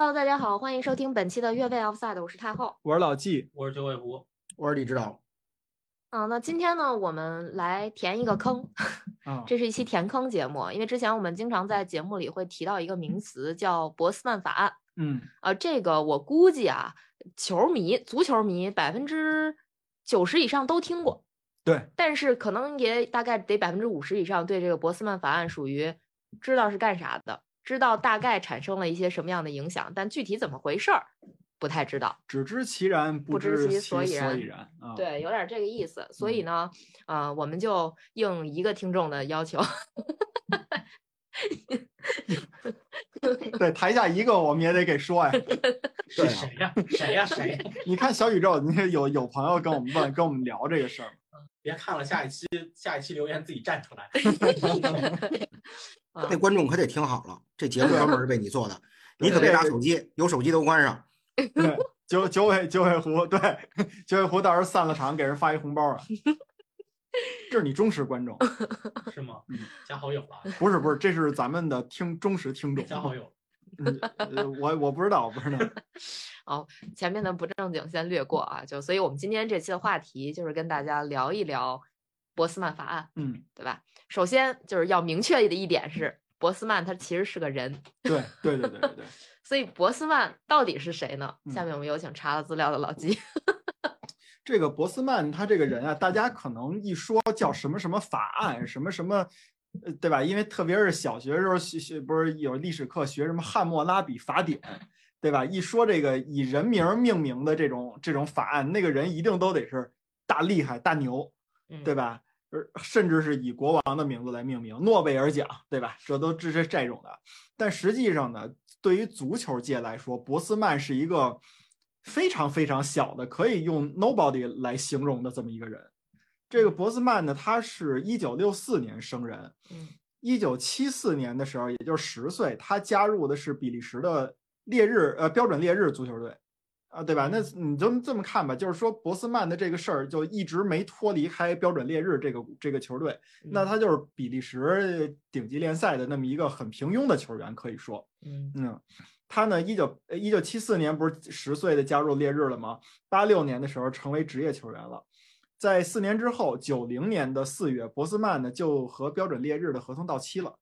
Hello，大家好，欢迎收听本期的越位 Offside，我是太后。我是老纪，我是九尾狐，我是李指导。嗯，那今天呢，我们来填一个坑，啊，这是一期填坑节目，因为之前我们经常在节目里会提到一个名词叫博斯曼法案。嗯，啊，这个我估计啊，球迷、足球迷百分之九十以上都听过，对，但是可能也大概得百分之五十以上对这个博斯曼法案属于知道是干啥的，知道大概产生了一些什么样的影响，但具体怎么回事儿不太知道。只知其然，不知其所以然对，有点这个意思。所以嗯呢，呃，我们就应一个听众的要求，对，台下一个我们也得给说呀。对 是谁呀？谁呀？谁呀？你看小宇宙，你看有有朋友跟我们问，跟我们聊这个事儿，别看了，下一期下一期留言自己站出来。啊那观众可得听好了，这节目专门是为你做的，你可别拿手机，有手机都关上。对，九九尾九尾狐，对，九尾狐到时候散了场给人发一红包啊。这是你忠实观众，是吗嗯？加好友了，不是不是，这是咱们的听忠实听众。加好友。我我不知道，我不知道。前面的不正经先略过啊，就所以我们今天这期的话题就是跟大家聊一聊博斯曼法案，嗯，对吧？首先就是要明确的一点是，博斯曼他其实是个人，对对对对对对。所以博斯曼到底是谁呢？嗯下面我们有请查了资料的老纪。这个博斯曼他这个人啊，大家可能一说叫什么什么法案，什么什么，呃，对吧？因为特别是小学时候学学，不是有历史课学什么汉谟拉比法典，对吧？一说这个以人名命名的这种这种法案，那个人一定都得是大厉害、大牛，嗯对吧？而甚至是以国王的名字来命名，诺贝尔奖，对吧？这都这是这种的。但实际上呢，对于足球界来说，博斯曼是一个非常非常小的，可以用 nobody 来形容的这么一个人。这个博斯曼呢，他是一九六四年生人，嗯一九七四年的时候，也就是十岁，他加入的是比利时的烈日呃标准烈日足球队，啊，对吧？那你就这么看吧，就是说博斯曼的这个事儿就一直没脱离开标准烈日这个这个球队，那嗯他就是比利时顶级联赛的那么一个很平庸的球员，可以说，嗯嗯，他呢，一九一九七四年不是十岁的加入烈日了吗？八六年的时候成为职业球员了。在四年之后，九零年的四月，博斯曼呢就和标准烈日的合同到期了。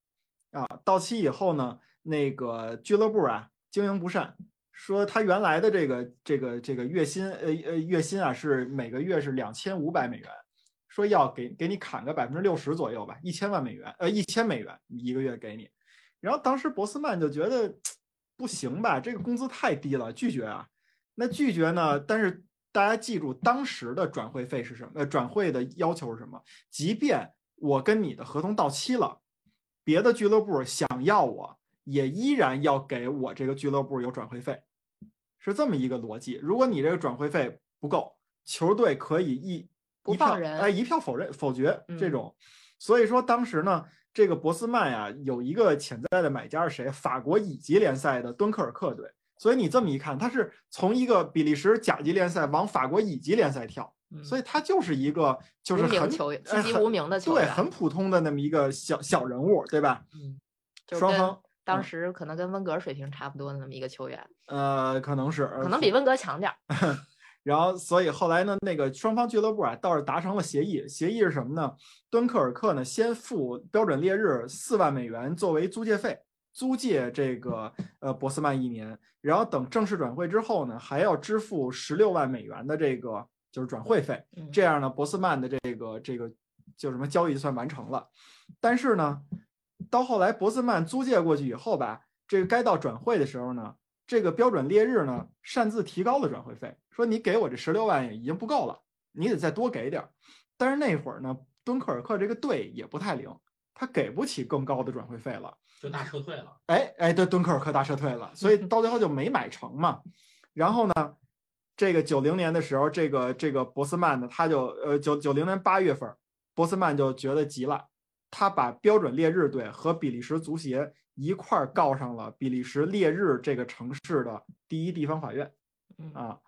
啊，到期以后呢，那个俱乐部啊经营不善，说他原来的这个这个这个月薪，呃呃月薪啊是每个月是两千五百美元，说要给给你砍个百分之六十左右吧，一千万美元，呃一千美元一个月给你。然后当时博斯曼就觉得 不行吧，这个工资太低了，拒绝啊。那拒绝呢？但是大家记住，当时的转会费是什么？呃，转会的要求是什么？即便我跟你的合同到期了，别的俱乐部想要我，也依然要给我这个俱乐部有转会费，是这么一个逻辑。如果你这个转会费不够，球队可以一不放人哎一票否认否决这嗯种。所以说当时呢，这个博斯曼呀有一个潜在的买家是谁？法国乙级联赛的敦刻尔克队。所以你这么一看，他是从一个比利时甲级联赛往法国乙级联赛跳，所以以他就是一个就是很籍籍无名的球员对，很普通的那么一个小小人物，对吧？嗯，双方当嗯时可能跟温格水平差不多的那么一个球员，呃，可能是可能比温格强点儿。然后，所以后来呢，那个双方俱乐部啊倒是达成了协议，协议是什么呢？敦刻尔克呢先付标准烈日四万美元作为租借费，租借这个呃博斯曼一年，然后等正式转会之后呢，还要支付十六万美元的这个就是转会费，嗯这样呢，博斯曼的这个这个就什么交易就算完成了。但是呢，到后来博斯曼租借过去以后吧，这个该到转会的时候呢，这个标准烈日呢擅自提高了转会费，说你给我这十六万也已经不够了，你得再多给点儿。但是那会儿呢，敦刻尔克这个队也不太灵，他给不起更高的转会费了。就大撤退了。哎哎，对，敦刻尔克大撤退了，所以 到最后就没买成嘛。然后呢，这个九零年的时候，这个这个博斯曼呢，他就呃九九零年八月份，博斯曼就觉得急了，他把标准烈日队和比利时足协一块儿告上了比利时烈日这个城市的第一地方法院嗯啊，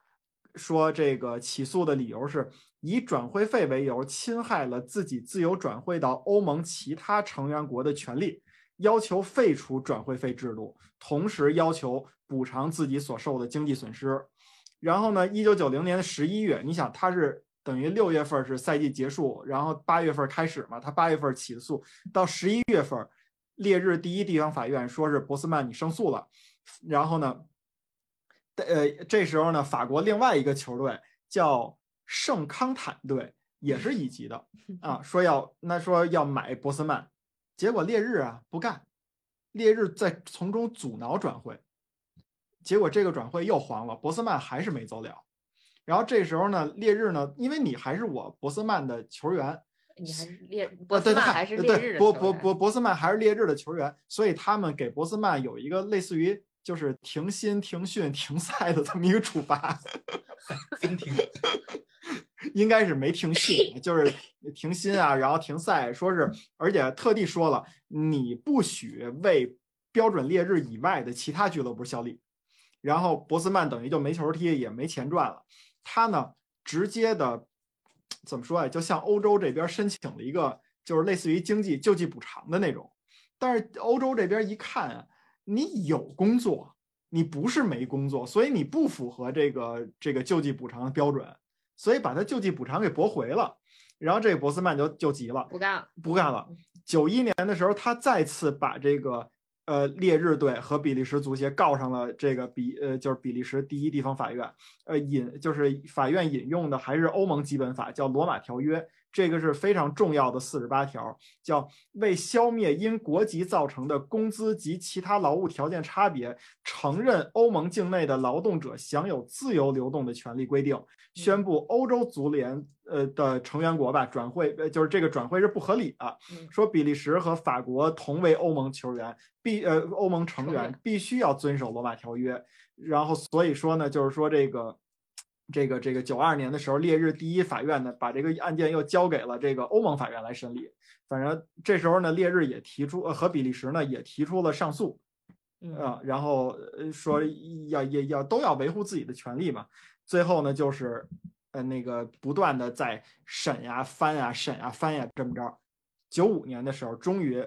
说这个起诉的理由是以转会费为由侵害了自己自由转会到欧盟其他成员国的权利。要求废除转会费制度，同时要求补偿自己所受的经济损失。然后呢，一九九零年的十一月，你想他是等于六月份是赛季结束，然后八月份开始嘛，他八月份起诉，到十一月份，列日第一地方法院说是博斯曼你胜诉了，然后呢，呃，这时候呢，法国另外一个球队叫圣康坦队，也是乙级的 啊，说要那说要买博斯曼，结果烈日啊不干，烈日在从中阻挠转会。结果这个转会又黄了，博斯曼还是没走了。然后这时候呢，烈日呢，因为你还是我博斯曼的球员，你还是烈呃博斯曼还是烈日对的球员博博博博斯曼还是烈日的球员，所以他们给博斯曼有一个类似于就是停薪、停训、停赛的这么一个处罚，真停 应该是没停训，就是停薪啊，然后停赛，说是而且特地说了，你不许为标准烈日以外的其他俱乐部效力。然后博斯曼等于就没球踢，也没钱赚了。他呢，直接的怎么说啊？就向欧洲这边申请了一个，就是类似于经济救济补偿的那种。但是欧洲这边一看啊，你有工作，你不是没工作，所以你不符合这个这个救济补偿的标准，所以把他救济补偿给驳回了。然后这个博斯曼就就急了，不干了。不干了。九一年的时候，他再次把这个呃烈日队和比利时足协告上了这个比呃就是比利时第一地方法院，呃引就是法院引用的还是欧盟基本法，叫罗马条约。这个是非常重要的四十八条，叫为消灭因国籍造成的工资及其他劳务条件差别，承认欧盟境内的劳动者享有自由流动的权利规定，宣布欧洲足联呃的成员国吧转会，呃就是这个转会是不合理的，嗯说比利时和法国同为欧盟球员，必呃欧盟成员必须要遵守罗马条约，然后所以说呢，就是说这个。这个这个九二年的时候，烈日第一法院呢，把这个案件又交给了这个欧盟法院来审理。反正这时候呢，烈日也提出，呃，和比利时呢也提出了上诉，嗯啊，然后呃说要要要都要维护自己的权利嘛。最后呢，就是呃那个不断的在审呀、翻呀、审呀、翻呀，这么着。九五年的时候，终于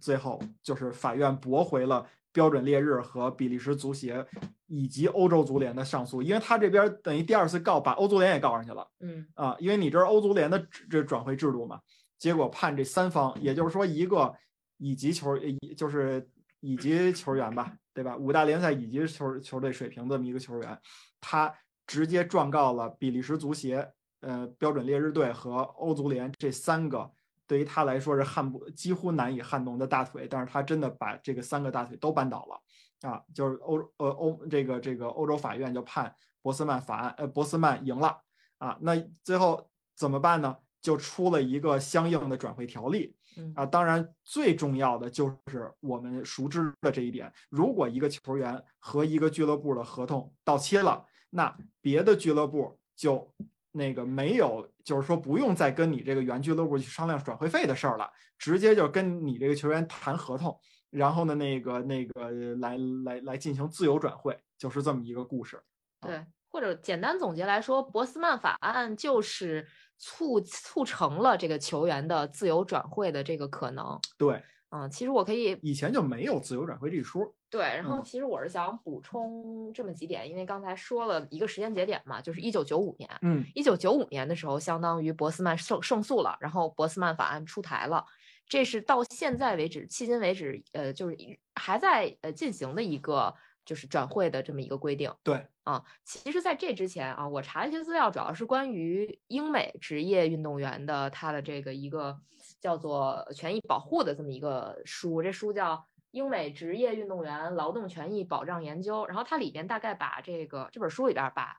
最后就是法院驳回了标准烈日和比利时足协以及欧洲足联的上诉，因为他这边等于第二次告把欧足联也告上去了嗯啊，因为你这是欧足联的制这转会制度嘛。结果判这三方，也就是说一个乙级球，乙就是乙级球员吧，对吧？五大联赛乙级球球队水平这么一个球员，他直接状告了比利时足协、呃标准烈日队和欧足联这三个，对于他来说是撼不几乎难以撼动的大腿，但是他真的把这个三个大腿都扳倒了啊！就是欧呃欧这个这个欧洲法院就判博斯曼法案，呃博斯曼赢了啊，那最后怎么办呢？就出了一个相应的转会条例，嗯啊，当然最重要的就是我们熟知的这一点：如果一个球员和一个俱乐部的合同到期了，那别的俱乐部就那个没有，就是说不用再跟你这个原俱乐部去商量转会费的事儿了，直接就跟你这个球员谈合同，然后呢，那个那个来来来进行自由转会，就是这么一个故事。对，或者简单总结来说，博斯曼法案就是促促成了这个球员的自由转会的这个可能。对，嗯，其实我可以以前就没有自由转会这一说。对，然后嗯其实我是想补充这么几点，因为刚才说了一个时间节点嘛，就是一九九五年。嗯一九九五年的时候，相当于博斯曼胜胜诉了，然后博斯曼法案出台了，这是到现在为止，迄今为止，呃，就是还在呃进行的一个就是转会的这么一个规定。对，啊，其实在这之前啊，我查一些资料，主要是关于英美职业运动员的他的这个一个叫做权益保护的这么一个书，这书叫《英美职业运动员劳动权益保障研究》，然后它里边大概把这个这本书里边儿把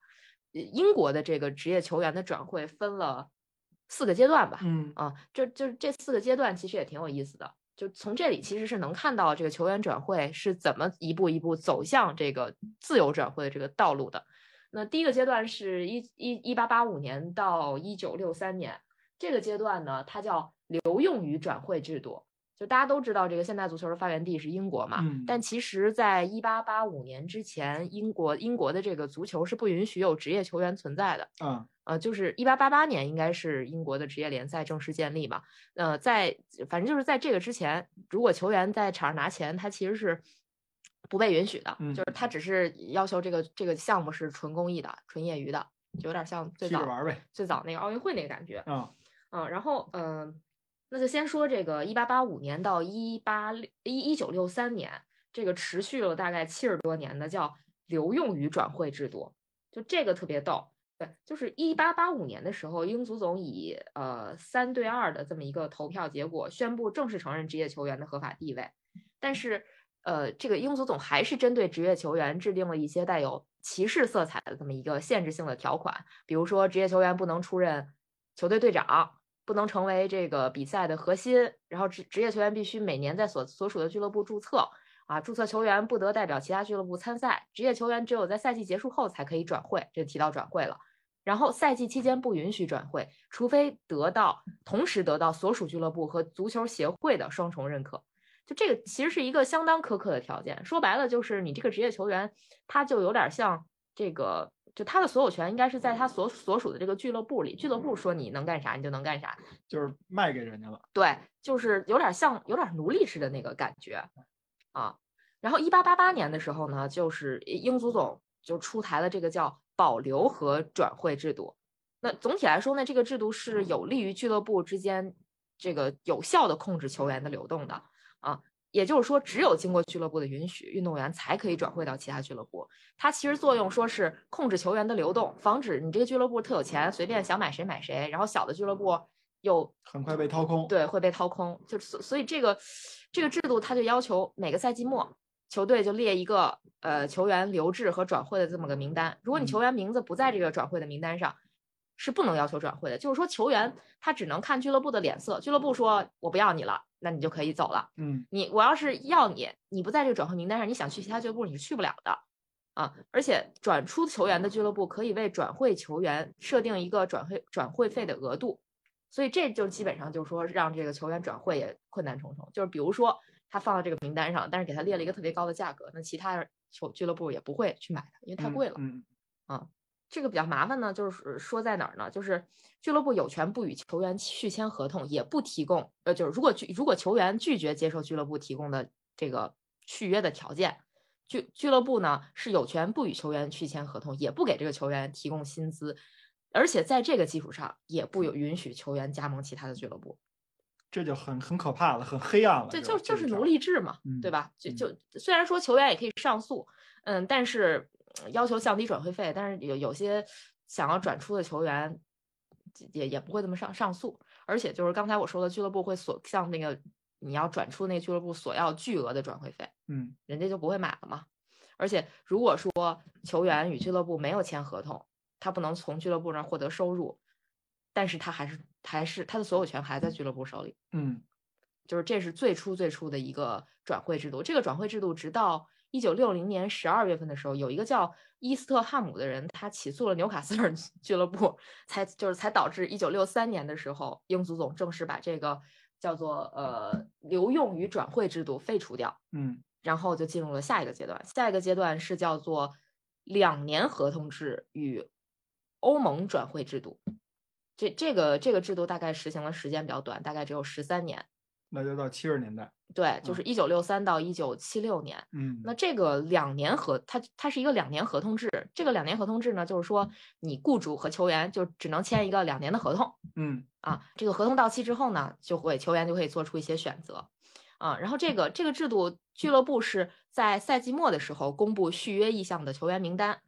呃英国的这个职业球员的转会分了四个阶段吧，嗯啊，这就这四个阶段其实也挺有意思的。就从这里其实是能看到这个球员转会是怎么一步一步走向这个自由转会的这个道路的。那第一个阶段是一一一八八五年到一九六三年，这个阶段呢，它叫留用于转会制度。就大家都知道，这个现代足球的发源地是英国嘛，嗯但其实，在一八八五年之前，英国英国的这个足球是不允许有职业球员存在的。嗯，呃，就是一八八八年应该是英国的职业联赛正式建立嘛。呃，在反正就是在这个之前，如果球员在场上拿钱，他其实是不被允许的，嗯就是他只是要求这个这个项目是纯公益的、纯业余的，就有点像最早玩呗。最早那个奥运会那个感觉。嗯，嗯，然后嗯、呃那就先说这个一八八五年到一八一一九六三年，这个持续了大概七十多年的叫留用于转会制度，就这个特别逗。对，就是一八八五年的时候，英足总以呃三对二的这么一个投票结果，宣布正式承认职业球员的合法地位。但是，呃，这个英足总还是针对职业球员制定了一些带有歧视色彩的这么一个限制性的条款，比如说职业球员不能出任球队队长，不能成为这个比赛的核心，然后职职业球员必须每年在所所属的俱乐部注册。啊，注册球员不得代表其他俱乐部参赛，职业球员只有在赛季结束后才可以转会，这提到转会了。然后赛季期间不允许转会，除非得到同时得到所属俱乐部和足球协会的双重认可。就这个其实是一个相当苛刻的条件，说白了就是你这个职业球员，他就有点像这个，就他的所有权应该是在他所所属的这个俱乐部里，俱乐部说你能干啥你就能干啥，就是卖给人家了。对，就是有点像有点奴隶式的那个感觉啊。然后一八八八年的时候呢，就是英足总就出台了这个叫保留和转会制度。那总体来说呢，这个制度是有利于俱乐部之间这个有效的控制球员的流动的啊。也就是说，只有经过俱乐部的允许，运动员才可以转会到其他俱乐部。它其实作用说是控制球员的流动，防止你这个俱乐部特有钱，随便想买谁买谁，然后小的俱乐部又很快被掏空。，对，会被掏空。就所所以这个这个制度，它就要求每个赛季末，球队就列一个呃球员留置和转会的这么个名单。如果你球员名字不在这个转会的名单上，是不能要求转会的。就是说，球员他只能看俱乐部的脸色，俱乐部说我不要你了，那你就可以走了。嗯，你我要是要你，你不在这个转会名单上，你想去其他俱乐部你是去不了的啊！而且转出球员的俱乐部可以为转会球员设定一个转会转会费的额度，所以这就基本上就是说让这个球员转会也困难重重。就是比如说他放到这个名单上，但是给他列了一个特别高的价格，那其他球俱乐部也不会去买它，因为太贵了。嗯，这个比较麻烦呢，就是说在哪儿呢？就是俱乐部有权不与球员续签合同，也不提供，呃，就是如果拒如果球员拒绝接受俱乐部提供的这个续约的条件，俱俱乐部呢是有权不与球员续签合同，也不给这个球员提供薪资，而且在这个基础上，也不有允许球员加盟其他的俱乐部。这就很很可怕了，很黑暗了。对，这就就是奴隶制嘛，嗯对吧？就嗯就虽然说球员也可以上诉，嗯，但是呃要求降低转会费，但是有有些想要转出的球员也也不会这么上上诉，而且就是刚才我说的，俱乐部会索向那个你要转出那个俱乐部索要巨额的转会费，嗯人家就不会买了嘛。而且如果说球员与俱乐部没有签合同，他不能从俱乐部那儿获得收入，但是他还是还是他的所有权还在俱乐部手里。嗯就是这是最初最初的一个转会制度。这个转会制度直到一九六零年十二月份的时候，有一个叫伊斯特汉姆的人，他起诉了纽卡斯尔俱乐部，才就是才导致一九六三年的时候，英足总正式把这个叫做呃留用与转会制度废除掉，嗯然后就进入了下一个阶段。下一个阶段是叫做两年合同制与欧盟转会制度。这这个这个制度大概实行的时间比较短，大概只有十三年。那就到七十年代。对，就是一九六三到一九七六年。嗯，那这个两年合，它它是一个两年合同制。这个两年合同制呢，就是说你雇主和球员就只能签一个两年的合同嗯啊。这个合同到期之后呢，就会球员就可以做出一些选择啊。然后这个这个制度，俱乐部是在赛季末的时候公布续约意向的球员名单，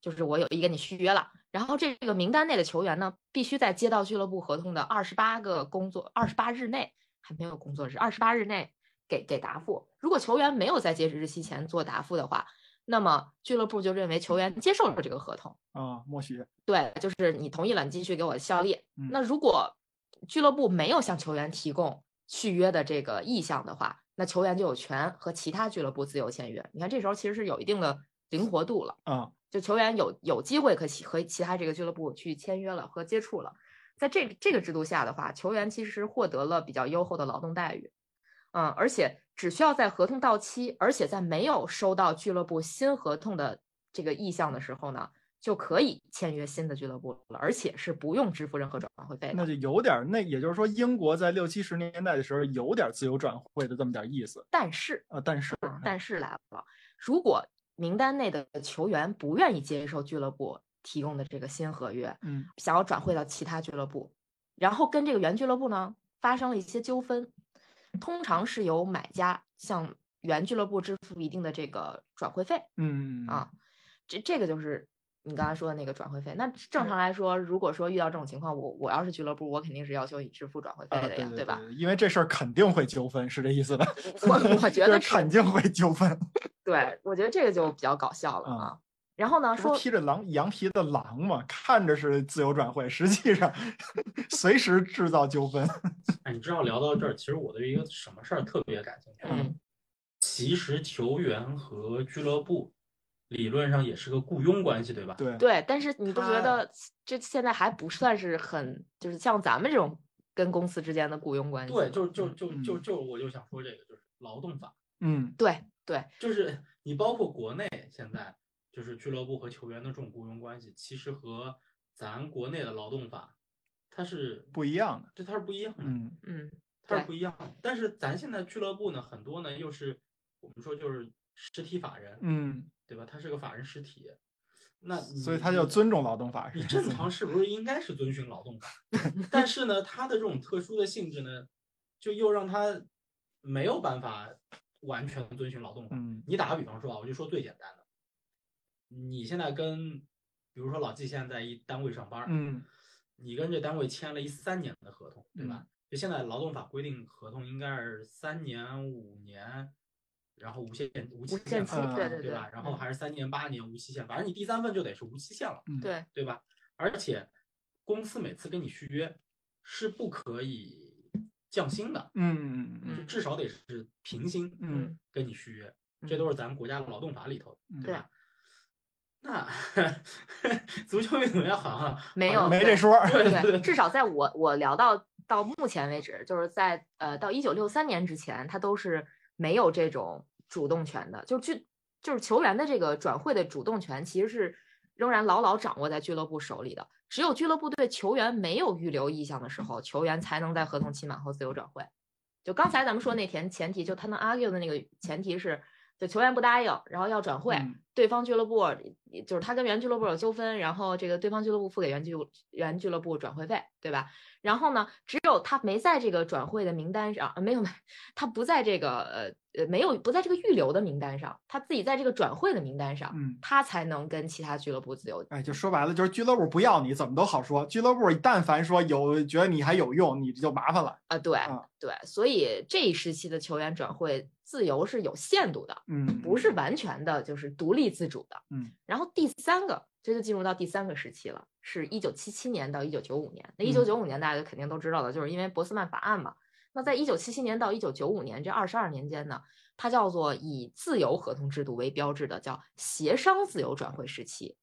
就是我有意跟你续约了。然后这个名单内的球员呢，必须在接到俱乐部合同的二十八个工作二十八日内，还没有工作日，二十八日内给给答复。如果球员没有在截止日期前做答复的话，那么俱乐部就认为球员接受了这个合同，啊，默许。对，就是你同意了，你继续给我效力。嗯那如果俱乐部没有向球员提供续约的这个意向的话，那球员就有权和其他俱乐部自由签约。你看这时候其实是有一定的灵活度了。啊，就球员有有机会可其和其他这个俱乐部去签约了和接触了，在这个这个制度下的话，球员其实获得了比较优厚的劳动待遇，嗯，而且只需要在合同到期，而且在没有收到俱乐部新合同的这个意向的时候呢，就可以签约新的俱乐部了，而且是不用支付任何转会费的。那就有点儿，那也就是说，英国在六七十年代的时候有点儿自由转会的这么点儿意思但是，啊。但是，啊，但是来了，如果名单内的球员不愿意接受俱乐部提供的这个新合约，嗯想要转会到其他俱乐部，然后跟这个原俱乐部呢发生了一些纠纷，通常是由买家向原俱乐部支付一定的这个转会费嗯啊，这这个就是你刚才说的那个转会费。那正常来说，如果说遇到这种情况，我我要是俱乐部，我肯定是要求你支付转会费啊，的呀，对对吧？？因为这事儿肯定会纠纷，是这意思吧？我我觉 得肯定会纠纷。对，我觉得这个就比较搞笑了嗯啊。然后呢，说披着狼羊皮的狼嘛，看着是自由转会，实际上 随时制造纠纷。哎，你知道聊到这儿，其实我对一个什么事儿特别感兴趣。嗯，其实球员和俱乐部理论上也是个雇佣关系，对吧？对，对，但是你不觉得这现在还不算是很，就是像咱们这种跟公司之间的雇佣关系吗？对，就就就就嗯就我就想说这个，就是劳动法，嗯对对，就是你包括国内现在就是俱乐部和球员的这种雇佣关系，其实和咱国内的劳动法它是不一样的。这它是不一样的。嗯嗯，它是不一样的。但是咱现在俱乐部呢，很多呢又是我们说就是实体法人，嗯，对吧？它是个法人实体，那所以他你就尊重劳动法，是你正常是不是应该是遵循劳动法？但是呢，它的这种特殊的性质呢，就又让它没有办法完全遵循劳动法。嗯你打个比方说啊，我就说最简单的，你现在跟比如说老季现在在一单位上班，嗯你跟这单位签了一三年的合同，对吧？就现在劳动法规定，合同应该是三年、五年，然后无限无期无限期对对对对吧？然后嗯还是三年、八年无期限，反正你第三份就得是无期限了，嗯，对，对吧？而且公司每次跟你续约是不可以降薪的，嗯嗯就至少得是平薪嗯跟你续约，这都是咱们国家劳动法里头对吧？那 足球运动员好像 没有没这说对。对对，至少在我我聊到到目前为止，就是在呃到一九六三年之前，他都是没有这种主动权的，就俱就是球员的这个转会的主动权，其实是仍然牢牢掌握在俱乐部手里的。只有俱乐部对球员没有预留意向的时候，球员才能在合同期满后自由转会。就刚才咱们说那前前提，就他能 argue 的那个前提是，就球员不答应，然后要转会，嗯对方俱乐部就是他跟原俱乐部有纠纷，然后这个对方俱乐部付给原俱原俱乐部转会费，对吧？然后呢，只有他没在这个转会的名单上，呃没有没，他不在这个呃呃没有不在这个预留的名单上，他自己在这个转会的名单上，嗯，他才能跟其他俱乐部自由。哎，就说白了，就是俱乐部不要你，怎么都好说。俱乐部但凡说有觉得你还有用，你就麻烦了。啊，对啊对，所以这一时期的球员转会自由是有限度的，嗯，不是完全的就是独立自主的。嗯，然后第三个，这就进入到第三个时期了，是一九七七年到一九九五年。那嗯一九九五年大家肯定都知道的，就是因为博斯曼法案嘛。那在一九七七年到一九九五年这二十二年间呢，它叫做以自由合同制度为标志的叫协商自由转会时期。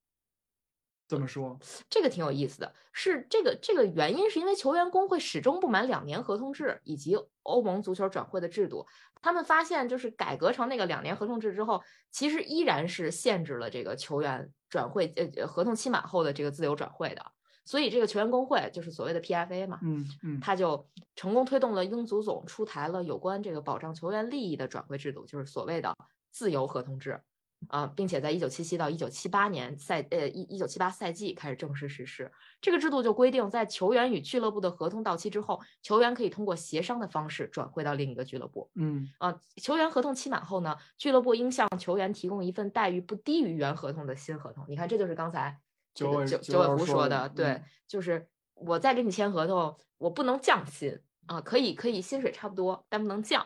怎么说。这个挺有意思的，是这个这个原因是因为球员工会始终不满两年合同制以及欧盟足球转会的制度，他们发现就是改革成那个两年合同制之后，其实依然是限制了这个球员转会呃呃合同期满后的这个自由转会的，所以这个球员工会就是所谓的 PFA 嘛，嗯嗯他就成功推动了英足总出台了有关这个保障球员利益的转会制度，就是所谓的自由合同制。啊，并且在一九七七到一九七八年赛呃一一九七八赛季开始正式实施。这个制度就规定，在球员与俱乐部的合同到期之后，球员可以通过协商的方式转会到另一个俱乐部。嗯啊，球员合同期满后呢，俱乐部应向球员提供一份待遇不低于原合同的新合同。你看，这就是刚才这九九九尾狐说的，的对嗯，就是我再给你签合同，我不能降薪啊，可以可以薪水差不多，但不能降，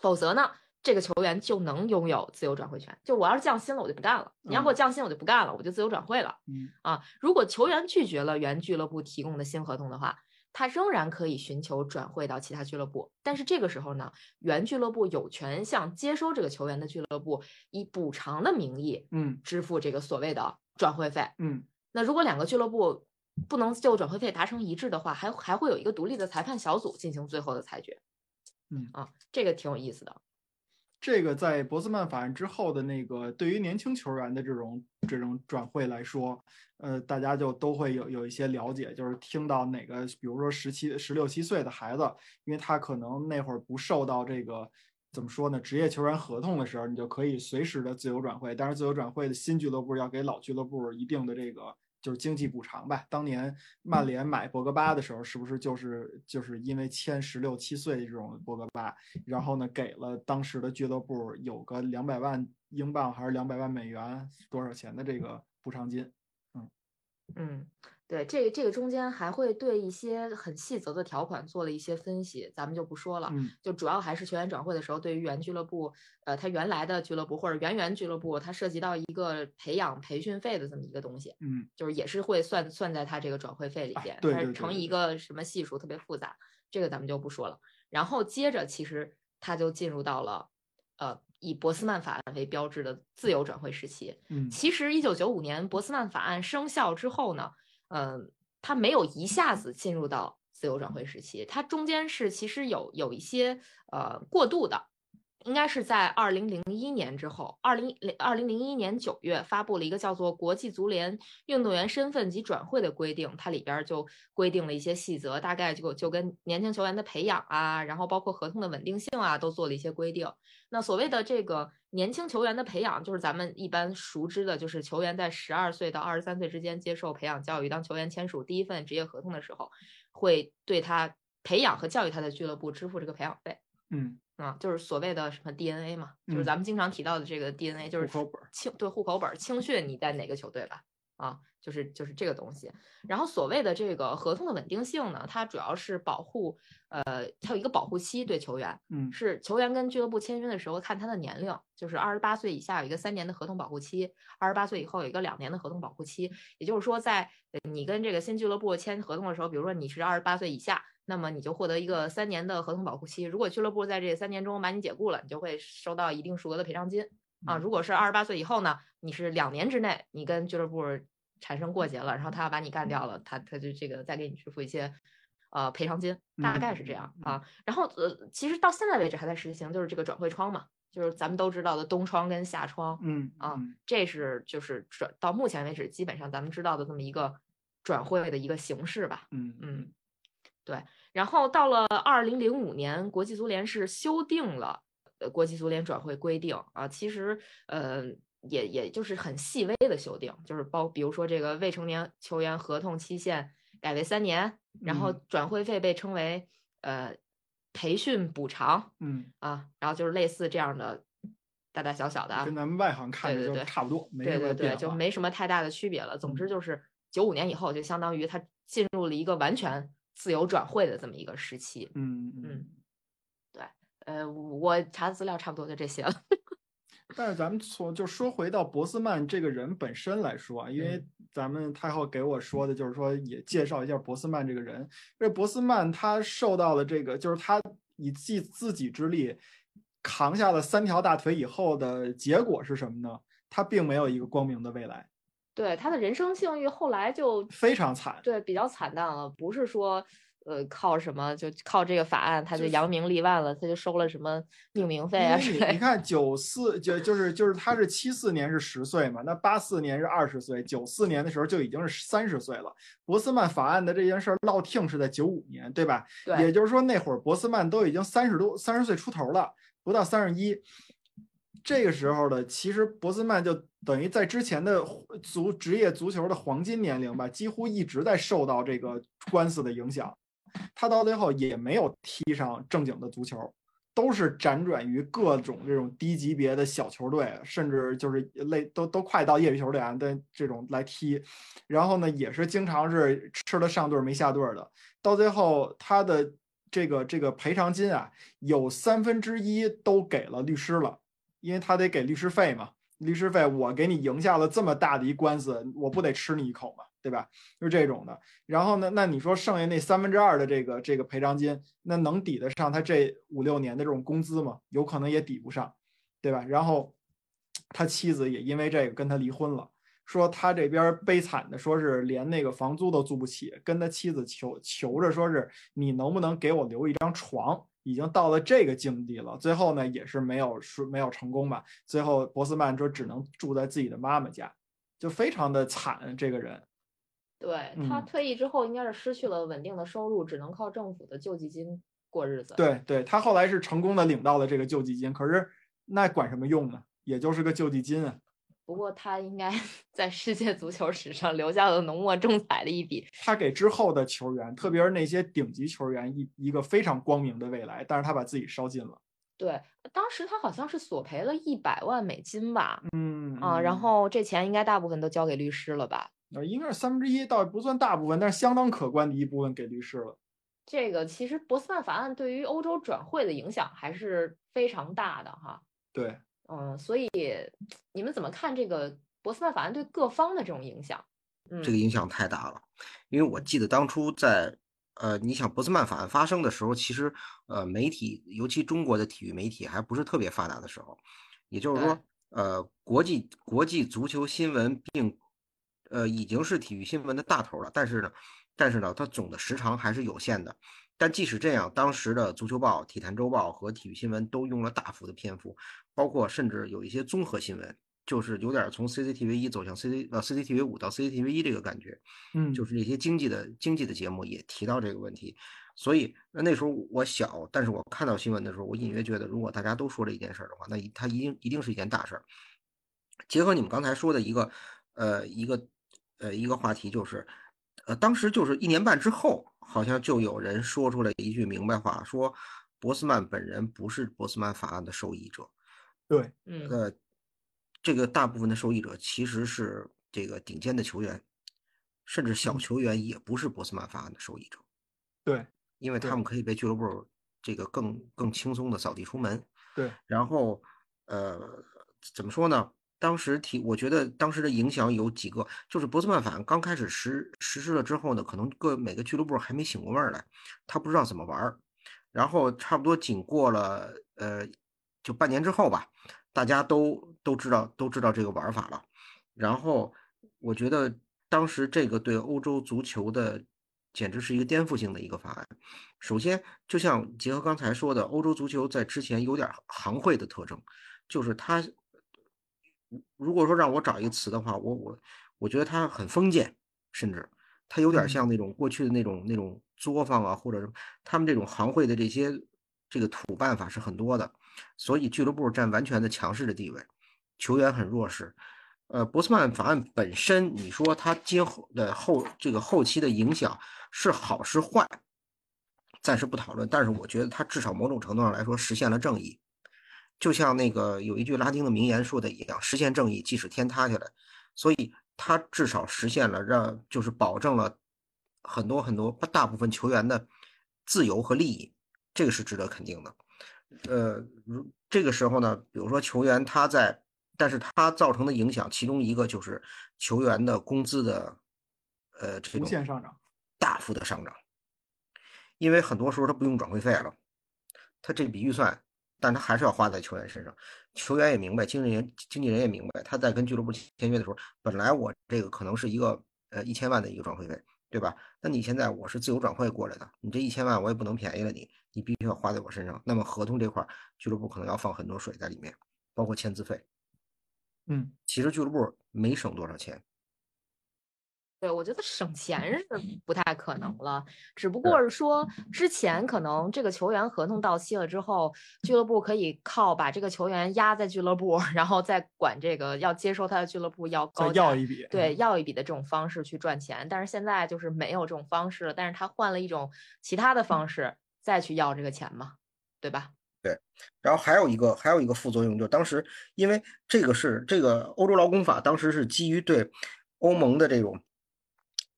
否则呢，这个球员就能拥有自由转会权。就我要是降薪了，我就不干了；你要给我降薪，我就不干了，我就自由转会了。嗯啊，如果球员拒绝了原俱乐部提供的新合同的话，他仍然可以寻求转会到其他俱乐部。但是这个时候呢，原俱乐部有权向接收这个球员的俱乐部以补偿的名义嗯支付这个所谓的转会费。嗯那如果两个俱乐部不能就转会费达成一致的话，还还会有一个独立的裁判小组进行最后的裁决。嗯啊，这个挺有意思的。这个在博斯曼法案之后的那个，对于年轻球员的这种这种转会来说，呃，大家就都会有有一些了解，就是听到哪个，比如说十七、十六七岁的孩子，因为他可能那会儿不受到这个怎么说呢，职业球员合同的时候，你就可以随时的自由转会。但是自由转会的新俱乐部要给老俱乐部一定的这个就是经济补偿吧。当年曼联买博格巴的时候，是不是就是就是因为签十六七岁这种博格巴，然后呢给了当时的俱乐部有个两百万英镑还是两百万美元多少钱的这个补偿金？嗯，对，这个这个中间还会对一些很细则的条款做了一些分析，咱们就不说了。嗯就主要还是球员转会的时候，对于原俱乐部，呃，他原来的俱乐部或者原原俱乐部，它涉及到一个培养培训费的这么一个东西，嗯就是也是会算算在他这个转会费里啊边，对对它是乘一个什么系数，特别复杂，这个咱们就不说了。然后接着，其实他就进入到了，呃，以博斯曼法案为标志的自由转会时期。嗯其实，一九九五年博斯曼法案生效之后呢，嗯，它没有一下子进入到自由转会时期，它中间是其实有有一些呃过渡的，应该是在二零零一年之后，二零零二零零一年九月发布了一个叫做《国际足联运动员身份及转会的规定》，它里边就规定了一些细则，大概就就跟年轻球员的培养啊，然后包括合同的稳定性啊，都做了一些规定。那所谓的这个年轻球员的培养，就是咱们一般熟知的，就是球员在十二岁到二十三岁之间接受培养教育，当球员签署第一份职业合同的时候，会对他培养和教育他的俱乐部支付这个培养费。嗯啊，就是所谓的什么 DNA 嘛，就是嗯咱们经常提到的这个 DNA，就是青对户口本儿青训你在哪个球队吧？啊，就是就是这个东西。然后所谓的这个合同的稳定性呢，它主要是保护，呃，它有一个保护期对球员，嗯是球员跟俱乐部签约的时候看他的年龄，就是二十八岁以下有一个三年的合同保护期，二十八岁以后有一个两年的合同保护期。也就是说，在呃你跟这个新俱乐部签合同的时候，比如说你是二十八岁以下，那么你就获得一个三年的合同保护期。如果俱乐部在这三年中把你解雇了，你就会收到一定数额的赔偿金啊。嗯如果是二十八岁以后呢，你是两年之内你跟俱乐部产生过节了，然后他要把你干掉了，他他就这个再给你支付一些。呃，赔偿金大概是这样嗯啊，然后呃，其实到现在为止还在实行，就是这个转会窗嘛，就是咱们都知道的冬窗跟夏窗，嗯啊嗯这是就是转到目前为止基本上咱们知道的这么一个转会的一个形式吧。嗯嗯，对。然后到了二零零五年，国际足联是修订了呃国际足联转会规定啊，其实呃也也就是很细微的修订，就是包比如说这个未成年球员合同期限改为三年，然后嗯转会费被称为呃培训补偿嗯，啊，然后就是类似这样的大大小小的啊，跟咱们外行看着就差不多，没对对对。就没什么太大的区别了。总之嗯就是九五年以后，就相当于他进入了一个完全自由转会的这么一个时期。嗯嗯嗯。呃，我查的资料差不多就这些了。但是咱们从就说回到博斯曼这个人本身来说啊，因为嗯咱们太后给我说的就是说也介绍一下博斯曼这个人。这博斯曼他受到了这个，就是他以自自己之力扛下了三条大腿以后的结果是什么呢？他并没有一个光明的未来，对他的人生境遇后来就非常惨。对比较惨淡了，不是说呃靠什么就靠这个法案他就就是扬名立万了，他就收了什么命名费啊你。你看九四就就是就是他是七四年是十岁嘛，那八四年是二十岁，九四年的时候就已经是三十岁了。博斯曼法案的这件事儿落听是在九五年，对吧？对也就是说那会儿博斯曼都已经三十多三十岁出头了，不到三十一。这个时候的其实博斯曼就等于在之前的足职业足球的黄金年龄吧，几乎一直在受到这个官司的影响。他到最后也没有踢上正经的足球，都是辗转于各种这种低级别的小球队，甚至就是类都都快到业余球队啊的这种来踢。然后呢，也是经常是吃了上顿没下顿的。到最后，他的这个这个赔偿金啊，有三分之一都给了律师了，因为他得给律师费嘛。律师费我给你赢下了这么大的一官司，我不得吃你一口嘛，对吧？就是这种的。然后呢，那你说剩下那三分之二的这个这个赔偿金，那能抵得上他这五六年的这种工资吗？有可能也抵不上，对吧？然后他妻子也因为这个跟他离婚了。说他这边悲惨的，说是连那个房租都租不起，跟他妻子求求着说是你能不能给我留一张床，已经到了这个境地了。最后呢，也是没有说没有成功吧。最后博斯曼说只能住在自己的妈妈家，就非常的惨。这个人，对他嗯退役之后，应该是失去了稳定的收入，只能靠政府的救济金过日子。对对，他后来是成功的领到了这个救济金，可是那管什么用呢？也就是个救济金啊。不过他应该 在世界足球史上留下了浓墨重彩的一笔。他给之后的球员，特别是那些顶级球员一一个非常光明的未来，但是他把自己烧尽了。对，当时他好像是索赔了一百万美金吧，嗯啊，然后这钱应该大部分都交给律师了吧？呃应该是三分之一，倒也不算大部分，但是相当可观的一部分给律师了。这个其实博斯曼法案对于欧洲转会的影响还是非常大的哈。对，嗯，所以你们怎么看这个博斯曼法案对各方的这种影响？嗯，这个影响太大了，因为我记得当初在呃，你想博斯曼法案发生的时候，其实呃，媒体尤其中国的体育媒体还不是特别发达的时候，也就是说，呃，国际国际足球新闻并呃已经是体育新闻的大头了，但是呢，但是呢，它总的时长还是有限的。但即使这样，当时的足球报、体坛周报和体育新闻都用了大幅的篇幅，包括甚至有一些综合新闻，就是有点从 CCTV 一走向 CC 呃 CCTV 五到 CCTV 一这个感觉。嗯，就是这些经济的经济的节目也提到这个问题，所以那那时候我小，但是我看到新闻的时候，我隐约觉得，如果大家都说这一件事儿的话，那一它一定一定是一件大事儿。结合你们刚才说的一个呃一个呃一个话题，就是呃当时就是一年半之后，好像就有人说出了一句明白话，说博斯曼本人不是博斯曼法案的受益者，对，嗯呃，这个大部分的受益者其实是这个顶尖的球员，甚至小嗯球员也不是博斯曼法案的受益者，对，因为他们可以被俱乐部这个更更轻松的扫地出门。对，然后呃，怎么说呢？当时提，我觉得当时的影响有几个，就是博斯曼法案刚开始实实施了之后呢，可能各每个俱乐部还没醒过味儿来，他不知道怎么玩儿。然后差不多仅过了呃，就半年之后吧，大家都都知道都知道这个玩法了。然后我觉得当时这个对欧洲足球的简直是一个颠覆性的一个法案。首先，就像结合刚才说的，欧洲足球在之前有点行会的特征，就是它，如果说让我找一个词的话，我我我觉得它很封建，甚至它有点嗯像那种过去的那种那种作坊啊，或者是他们这种行会的这些这个土办法是很多的，所以俱乐部占完全的强势的地位，球员很弱势。呃，博斯曼法案本身，你说它今后的后这个后期的影响是好是坏，暂时不讨论。但是我觉得它至少某种程度上来说实现了正义，就像那个有一句拉丁的名言说的一样，实现正义即使天塌下来。所以他至少实现了让就是保证了很多很多大部分球员的自由和利益，这个是值得肯定的。呃，如这个时候呢，比如说球员他在。但是他造成的影响，其中一个就是球员的工资的，呃，这无种限上涨，大幅的上涨，因为很多时候他不用转会费了，他这笔预算，但他还是要花在球员身上。球员也明白，经纪人经纪人也明白，他在跟俱乐部签约的时候，本来我这个可能是一个呃一千万的一个转会费，对吧？那你现在我是自由转会过来的，你这一千万我也不能便宜了你，你必须要花在我身上。那么合同这块，俱乐部可能要放很多水在里面，包括签字费。嗯，其实俱乐部没省多少钱，对，我觉得省钱是不太可能了，只不过是说之前可能这个球员合同到期了之后，俱乐部可以靠把这个球员压在俱乐部，然后再管这个要接收他的俱乐部要高要一笔，对，要一笔的这种方式去赚钱。但是现在就是没有这种方式了，但是他换了一种其他的方式再去要这个钱嘛，对吧？对然后还有一个还有一个副作用，就是当时因为这个是这个欧洲劳工法，当时是基于对欧盟的这种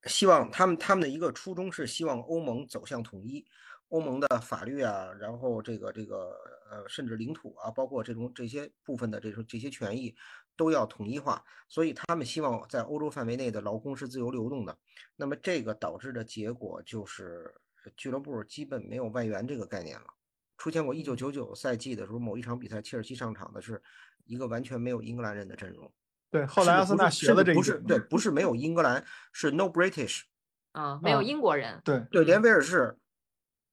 希望，他们他们的一个初衷是希望欧盟走向统一，欧盟的法律啊，然后这个这个呃甚至领土啊，包括这种这些部分的这种这些权益都要统一化，所以他们希望在欧洲范围内的劳工是自由流动的。那么这个导致的结果就是俱乐部基本没有外援这个概念了。出现过一九九九赛季的时候，某一场比赛，切尔西上场的是一个完全没有英格兰人的阵容。对，后来阿森纳学的这个，不是对，不是没有英格兰，是 no British，啊，没有啊英国人，对对，连威尔士、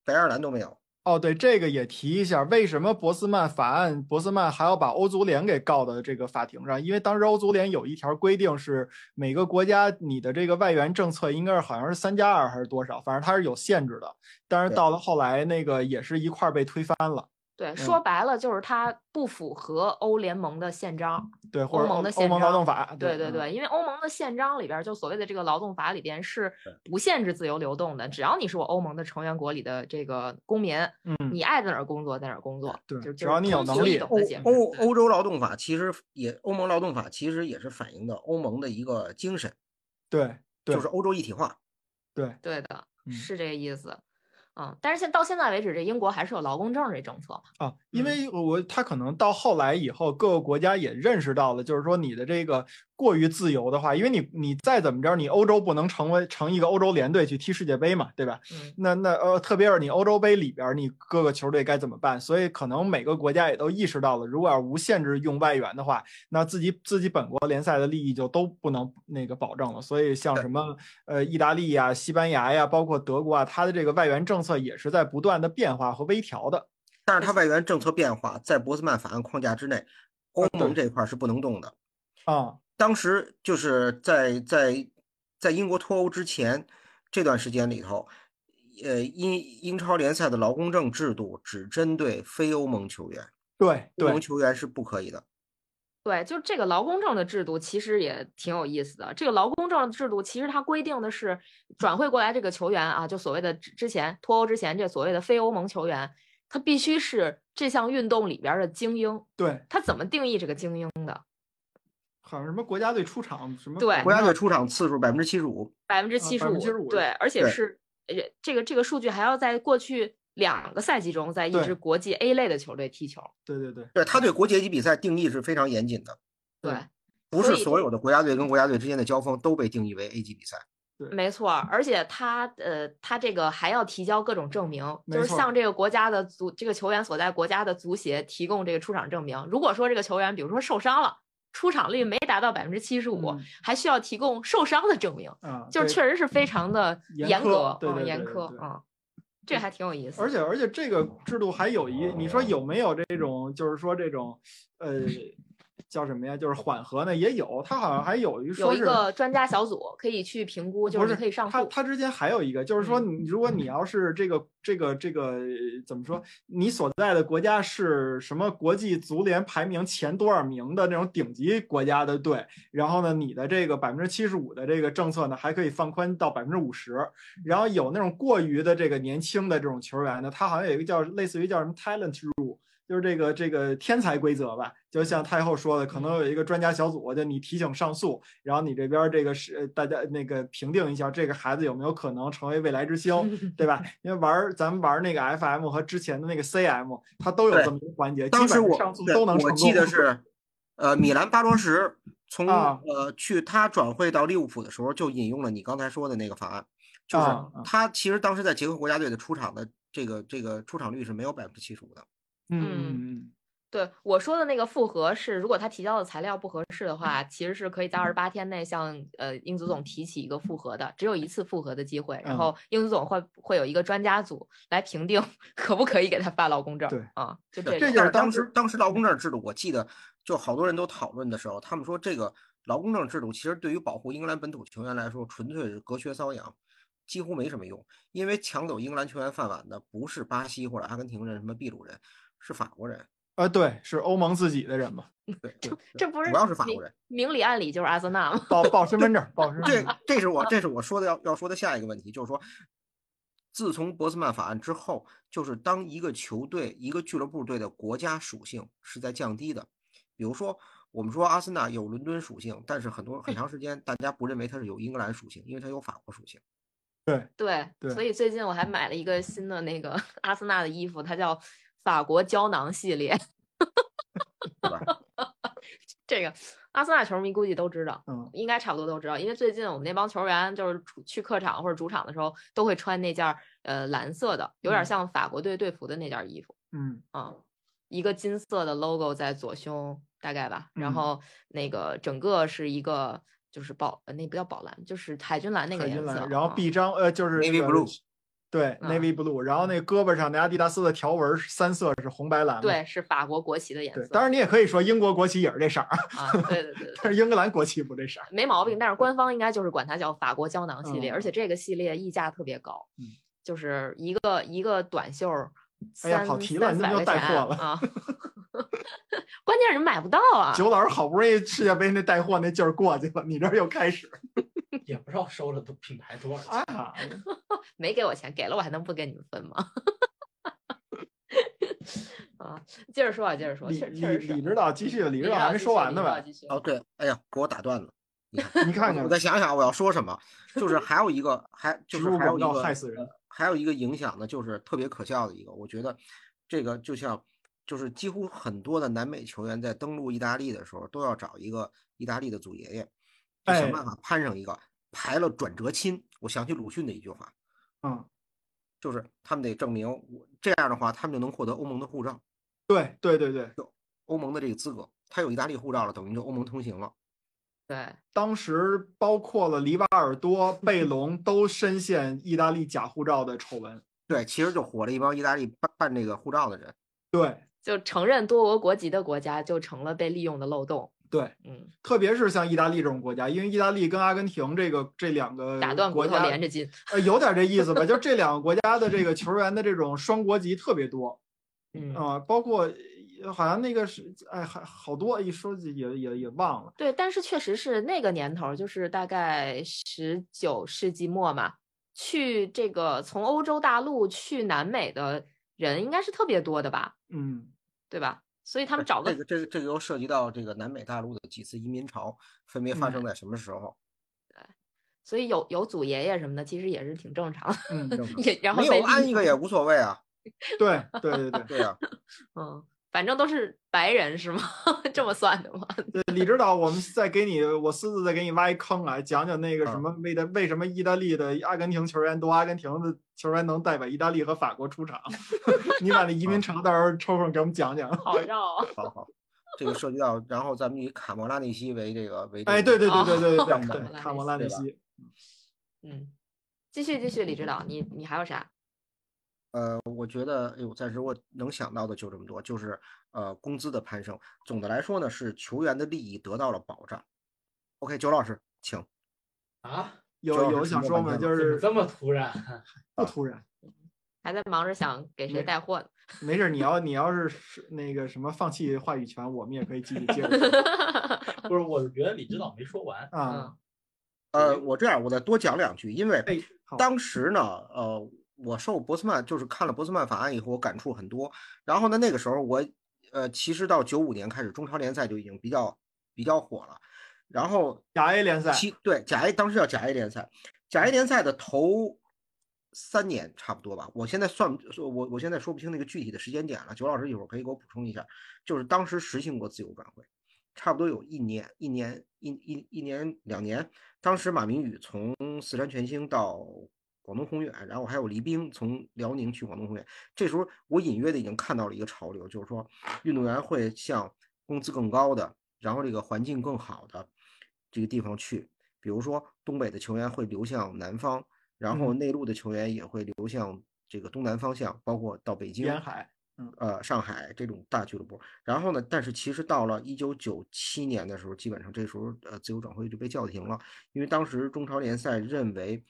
北爱尔兰都没有，哦，对，这个也提一下，为什么博斯曼法案，博斯曼还要把欧足联给告到这个法庭上？因为当时欧足联有一条规定是，每个国家你的这个外援政策应该是好像是三加二还是多少，反正它是有限制的。但是到了后来，那个也是一块儿被推翻了，对，说白了就是它不符合欧联盟的宪章。对，或者欧盟的欧盟劳宪章动法，嗯对对对，因为欧盟的宪章里边就所谓的这个劳动法里边是不限制自由流动的，只要你是我欧盟的成员国里的这个公民，嗯，你爱在哪儿工作在哪儿工作，对就只要你有能力欧欧欧洲劳动法其实也欧盟劳动法其实也是反映的欧盟的一个精神，对对就是欧洲一体化。对，对的，嗯是这个意思。嗯，但是现到现在为止，这英国还是有劳工证这政策嘛？啊，因嗯为我他可能到后来以后，各个国家也认识到了，就是说你的这个过于自由的话，因为你你再怎么着，你欧洲不能成为成一个欧洲联队去踢世界杯嘛，对吧？嗯，那那呃，特别是你欧洲杯里边，你各个球队该怎么办？所以可能每个国家也都意识到了，如果要无限制用外援的话，那自己自己本国联赛的利益就都不能那个保证了。所以像什么呃意大利呀、西班牙呀，包括德国啊，它的这个外援政策也是在不断的变化和微调的。但是它外援政策变化在博斯曼法案框架之内，欧盟这块儿是不能动的。啊，当时就是在在在英国脱欧之前这段时间里头，呃，英英超联赛的劳工证制度只针对非欧盟球员，对欧盟球员是不可以的。对，就这个劳工证的制度其实也挺有意思的。这个劳工证的制度其实它规定的是转会过来这个球员啊，就所谓的之之前脱欧之前这所谓的非欧盟球员，他必须是这项运动里边儿的精英。对，他怎么定义这个精英的？好像什么国家队出场什么对国家队出场次数百分之七十五，百分之七十五，75%对，而且是呃这个这个数据还要在过去两个赛季中，在一支国际 A 类的球队踢球。对对对，对他对国际级比赛定义是非常严谨的，对，不是所有的国家队跟国家队之间的交锋都被定义为 A 级比赛。没错，而且他呃，他这个还要提交各种证明，就是向这个国家的足这个球员所在国家的足协提供这个出场证明。如果说这个球员比如说受伤了，出场率没达到百分之七十五嗯，还需要提供受伤的证明，嗯，就是确实是非常的严格，对嗯，对对对对严苛嗯，这还挺有意思。而且而且这个制度还有一，你说有没有这种，就是说这种，呃，叫什么呀？就是缓和呢，也有。他好像还有一说是一个专家小组可以去评估，就是可以上他诉。他之间还有一个，就是说嗯你如果你要是这个这个这个呃怎么说，你所在的国家是什么国际足联排名前多少名的那种顶级国家的队，然后呢，你的这个百分之七十五的这个政策呢，还可以放宽到百分之五十。然后有那种过于的这个年轻的这种球员呢，他好像有一个叫类似于叫什么 talent rule。就是这个这个天才规则吧，就像太后说的，可能有一个专家小组，就你提醒上诉，然后你这边这个是呃大家那个评定一下，这个孩子有没有可能成为未来之星，对吧？因为玩儿咱们玩那个 FM 和之前的那个 CM，它都有这么一个环节，当时我上上诉都能成功。我记得 是，呃，米兰巴罗什从啊呃去他转会到利物浦的时候，就引用了你刚才说的那个法案，就是他其实当时在捷克国家队的出场的这个这个出场率是没有百分之七十五的。嗯对我说的那个复核是，如果他提交的材料不合适的话，其实是可以在二十八天内向呃英足总提起一个复核的，只有一次复核的机会，然嗯后英足总会会有一个专家组来评定可不可以给他发劳工证。对啊，就这种这就是当时当时劳工证制度，我记得就好多人都讨论的时候，他们说这个劳工证制度其实对于保护英格兰本土球员来说，纯粹是隔靴搔痒，几乎没什么用。因为抢走英格兰球员饭碗的不是巴西或者阿根廷人、什么秘鲁人，是法国人，啊对，是欧盟自己的人嘛，对，对这不是主要是法国人。明里暗里就是阿森纳嘛？报报身份证，报身份这证。这是我这是我说的要要说的下一个问题，就是说，自从博斯曼法案之后，就是当一个球队一个俱乐部队的国家属性是在降低的，比如说我们说阿森纳有伦敦属性，但是很多很长时间大家不认为它是有英格兰属性，因为它有法国属性。对，对，对所以最近我还买了一个新的那个 阿森纳的衣服，它叫法国胶囊系列。这个阿森纳球迷估计都知道，嗯。应该差不多都知道，因为最近我们那帮球员就是出去客场或者主场的时候，都会穿那件儿呃蓝色的，有点嗯。像法国队队服的那件衣服。嗯。啊、一个金色的 logo 在左胸，大概吧，然嗯。后那个整个是一个就是宝，呃那不叫宝蓝，就是海军蓝那个颜色，海军蓝，然后啊臂章呃就是 Navy blue 对啊，navy blue，然后那胳膊上那阿迪达斯的条纹三色是红白蓝。对，是法国国旗的颜，色。当然你也可以说英国国旗也是这色儿，啊，对对对对。但是英格兰国旗不这色儿。没毛病，但是官方应该就是管它叫法国胶囊系列，嗯而且这个系列溢价特别高，嗯就是一个一个短袖儿哎呀三跑题了三四百你怎么又带货了啊！关键是买不到啊！九老师好不容易世界杯那带货那劲儿过去了，你这儿又开始 也不知道收了多品牌多少钱。啊！没给我钱，给了我还能不跟你们分吗？啊，接着说啊，接着说，李李李指导继续，李李指导还没说完呢吧？哦，对，哎呀，给我打断了。你看，你看看我再想想我要说什么，就是还有一个，还就是还有一个害死人。还有一个影响呢，就是特别可笑的一个，我觉得这个就像就是几乎很多的南美球员在登陆意大利的时候，都要找一个意大利的祖爷爷，就哎想办法攀上一个排了转折亲。我想起鲁迅的一句话，嗯，就是他们得证明我这样的话，他们就能获得欧盟的护照，对对对对，欧盟的这个资格。他有意大利护照了，等于就欧盟通行了。对，当时包括了里瓦尔多、贝隆都深陷意大利假护照的丑闻。对，其实就火了一帮意大利办办这个护照的人。对就承认多国国籍的国家就成了被利用的漏洞。对，嗯，特别是像意大利这种国家，因为意大利跟阿根廷这个这两个打断国家连着筋。呃，有点这意思吧？就这两个国家的这个球员的这种双国籍特别多 嗯，啊、包括呃好像那个是哎，还好多，一说也也也忘了。对，但是确实是那个年头，就是大概十九世纪末嘛，去这个从欧洲大陆去南美的人应该是特别多的吧，嗯，对吧？所以他们找个这个这个这个又涉及到这个南美大陆的几次移民潮，分别发生在什么时候？对所以有有祖爷爷什么的，其实也是挺正常的。嗯，也然后没有安一个也无所谓啊。对对对对。对 啊、嗯，反正都是白人是吗？这么算的吗？对，李指导，我们再给你，我私自再给你挖一坑啊，讲讲那个什啊么为的为什么意大利的阿根廷球员多，阿根廷的球员能代表意大利和法国出场？你把那移民潮到时候抽空给我们讲讲。好绕啊！好好，这个涉及到，然后咱们以卡莫拉内西为这个为这哎，个对对对对对对哦对对，卡莫拉内西，嗯，继续继续，李指导，你你还有啥？呃，我觉得，哎呦，暂时我能想到的就这么多，就是呃，工资的攀升。总的来说呢，是球员的利益得到了保障。OK，九老师，请。啊，有有想说吗？就是这么突然？不突然，还在忙着想给谁带货呢？没事，你要你要是是那个什么放弃话语权，我们也可以继续接着 不是，我觉得李指导没说完。啊。呃，我这样，我再多讲两句，因为当时呢，呃，我受博斯曼就是看了博斯曼法案以后，我感触很多。然后呢，那个时候我，呃，其实到九五年开始，中超联赛就已经比较比较火了。然后甲 A 联赛，其对甲 A 当时叫甲 A 联赛，甲 A 联赛的头三年差不多吧。我现在算说我我现在说不清那个具体的时间点了，九老师一会儿可以给我补充一下。就是当时实行过自由转会，差不多有一年、一年、一一一年、两年。当时马明宇从四川全兴到广东宏远，然后还有黎兵从辽宁去广东宏远。这时候我隐约的已经看到了一个潮流，就是说运动员会向工资更高的，然后这个环境更好的这个地方去。比如说东北的球员会流向南方，然后嗯内陆的球员也会流向这个东南方向，包括到北京、沿海，呃上海这种大俱乐部。然后呢，但是其实到了一九九七年的时候，基本上这时候呃自由转会就被叫停了，因为当时中超联赛认为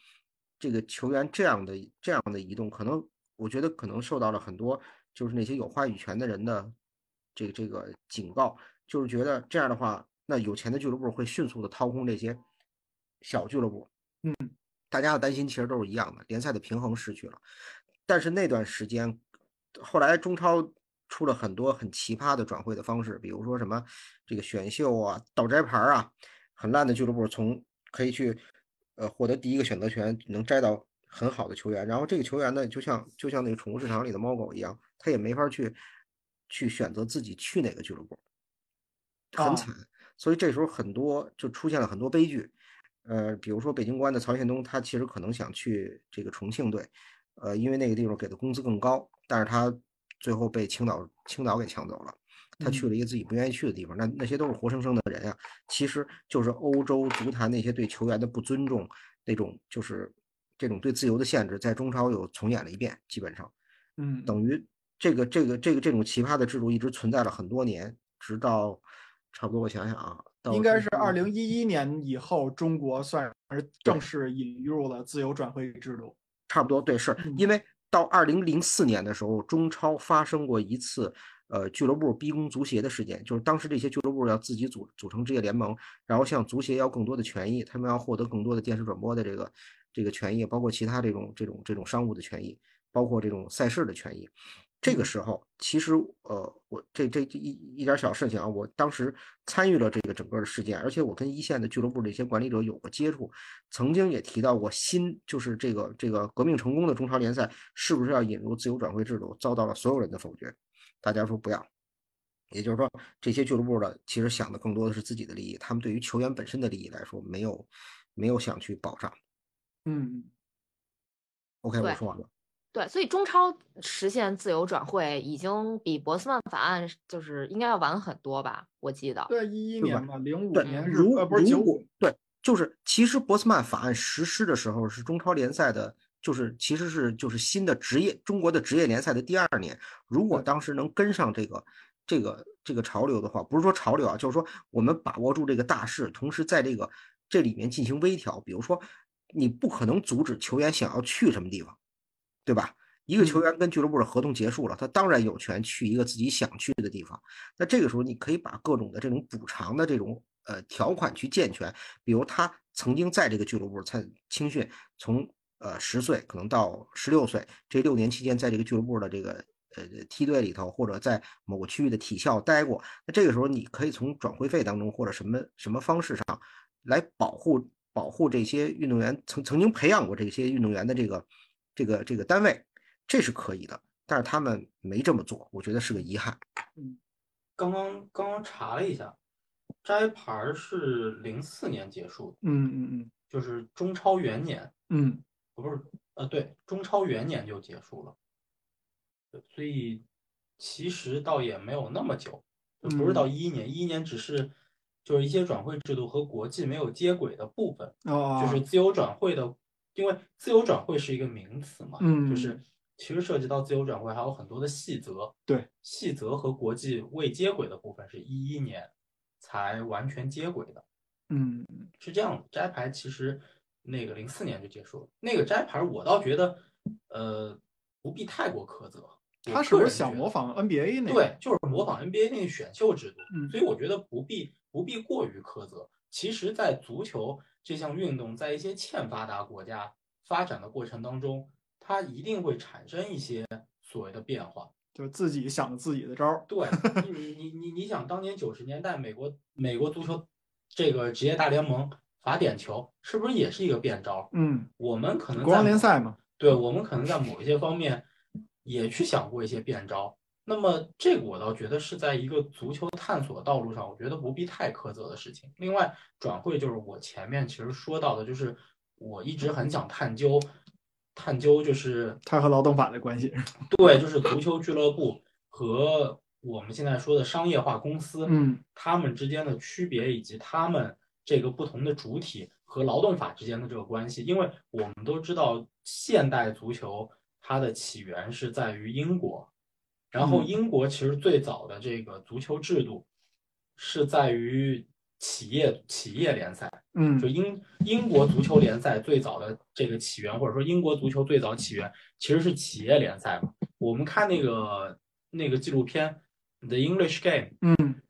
这个球员这样的这样的移动，可能我觉得可能受到了很多就是那些有话语权的人的这个这个警告，就是觉得这样的话，那有钱的俱乐部会迅速的掏空这些小俱乐部。嗯，大家的担心其实都是一样的，联赛的平衡失去了。但是那段时间，后来中超出了很多很奇葩的转会的方式，比如说什么这个选秀啊、倒摘牌啊，很烂的俱乐部从可以去呃获得第一个选择权，能摘到很好的球员，然后这个球员呢，就像就像那个宠物市场里的猫狗一样，他也没法去去选择自己去哪个俱乐部，很哦。惨。所以这时候很多就出现了很多悲剧，呃，比如说北京国安的曹宪东，他其实可能想去这个重庆队，呃，因为那个地方给的工资更高，但是他最后被青岛青岛给抢走了，他去嗯。了一个自己不愿意去的地方，那那些都是活生生的人呀，其实就是欧洲足坛那些对球员的不尊重，那种就是这种对自由的限制，在中超又重演了一遍，基本上嗯，等于这个这个这个这种奇葩的制度一直存在了很多年，直到差不多我想想啊，到应该是中二零一一年以后，中国算是正式引入了自由转会制度。差不多对，是嗯。因为到二零零四年的时候，中超发生过一次呃俱乐部逼宫足协的事件，就是当时这些俱乐部要自己组组成职业联盟，然后向足协要更多的权益，他们要获得更多的电视转播的这个这个权益，包括其他这种这种这种商务的权益，包括这种赛事的权益。这个时候，其实呃，我这这一一点小事情啊，我当时参与了这个整个的事件，而且我跟一线的俱乐部的一些管理者有过接触，曾经也提到过新就是这个这个革命成功的中超联赛是不是要引入自由转会制度，遭到了所有人的否决，大家说不要。也就是说，这些俱乐部的其实想的更多的是自己的利益，他们对于球员本身的利益来说，没有没有想去保障。嗯，OK，我说完了。对，所以中超实现自由转会已经比博斯曼法案就是应该要晚很多吧？我记得。对，一一年吧零五对，年日如呃不是九五，对，就是其实博斯曼法案实施的时候是中超联赛的，就是其实是就是新的职业中国的职业联赛的第二年。如果当时能跟上这个这个这个潮流的话，不是说潮流啊，就是说我们把握住这个大势，同时在这个这里面进行微调。比如说，你不可能阻止球员想要去什么地方，对吧？一个球嗯员跟俱乐部的合同结束了，他当然有权去一个自己想去的地方。那这个时候，你可以把各种的这种补偿的这种呃条款去健全，比如他曾经在这个俱乐部参青训，从呃十岁可能到十六岁这六年期间，在这个俱乐部的这个呃梯队里头，或者在某个区域的体校待过，那这个时候你可以从转会费当中或者什么什么方式上来保护保护这些运动员曾曾经培养过这些运动员的这个这个这个单位，这是可以的。但是他们没这么做，我觉得是个遗憾。嗯刚刚刚刚查了一下，摘牌儿是零四年结束的，嗯嗯就是中超元年，嗯不是呃对，中超元年就结束了，所以其实倒也没有那么久，就不是到一一年，一一年只是就是一些转会制度和国际没有接轨的部分，就是自由转会的，因为自由转会是一个名词嘛，嗯。就是其实涉及到自由转会还有很多的细则，对，细则和国际未接轨的部分是一一年才完全接轨的，嗯。是这样的。摘牌其实那个零四年就结束了，那个摘牌我倒觉得，呃，不必太过苛责。他是不是想模仿 NBA 那个？对，就是模仿 NBA 那个选秀制度，嗯所以我觉得不必不必过于苛责。其实，在足球这项运动在一些欠发达国家发展的过程当中，它一定会产生一些所谓的变化。就是自己想自己的招儿。对你，你你你你想，当年九十年代美国美国足球这个职业大联盟罚点球，是不是也是一个变招？嗯，我们可能国王联赛嘛。对我们可能在某一些方面也去想过一些变招。那么这个我倒觉得是在一个足球探索道路上，我觉得不必太苛责的事情。另外，转会就是我前面其实说到的，就是我一直很想探究，探究就是它和劳动法的关系。对，就是足球俱乐部和我们现在说的商业化公司，嗯他们之间的区别，以及他们这个不同的主体和劳动法之间的这个关系。因为我们都知道，现代足球它的起源是在于英国，然后嗯英国其实最早的这个足球制度是在于企业企业联赛。嗯就英英国足球联赛最早的这个起源，或者说英国足球最早起源，其实是企业联赛嘛。我们看那个那个纪录片《The English Game》，嗯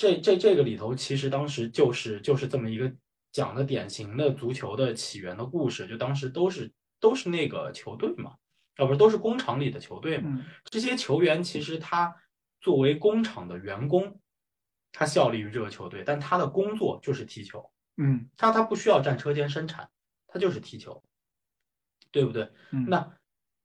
这这这个里头，其实当时就是就是这么一个讲的典型的足球的起源的故事，就当时都是都是那个球队嘛，啊不是都是工厂里的球队嘛。嗯这些球员其实他作为工厂的员工，他效力于这个球队，但他的工作就是踢球。嗯他他不需要站车间生产，他就是踢球，对不对？嗯，那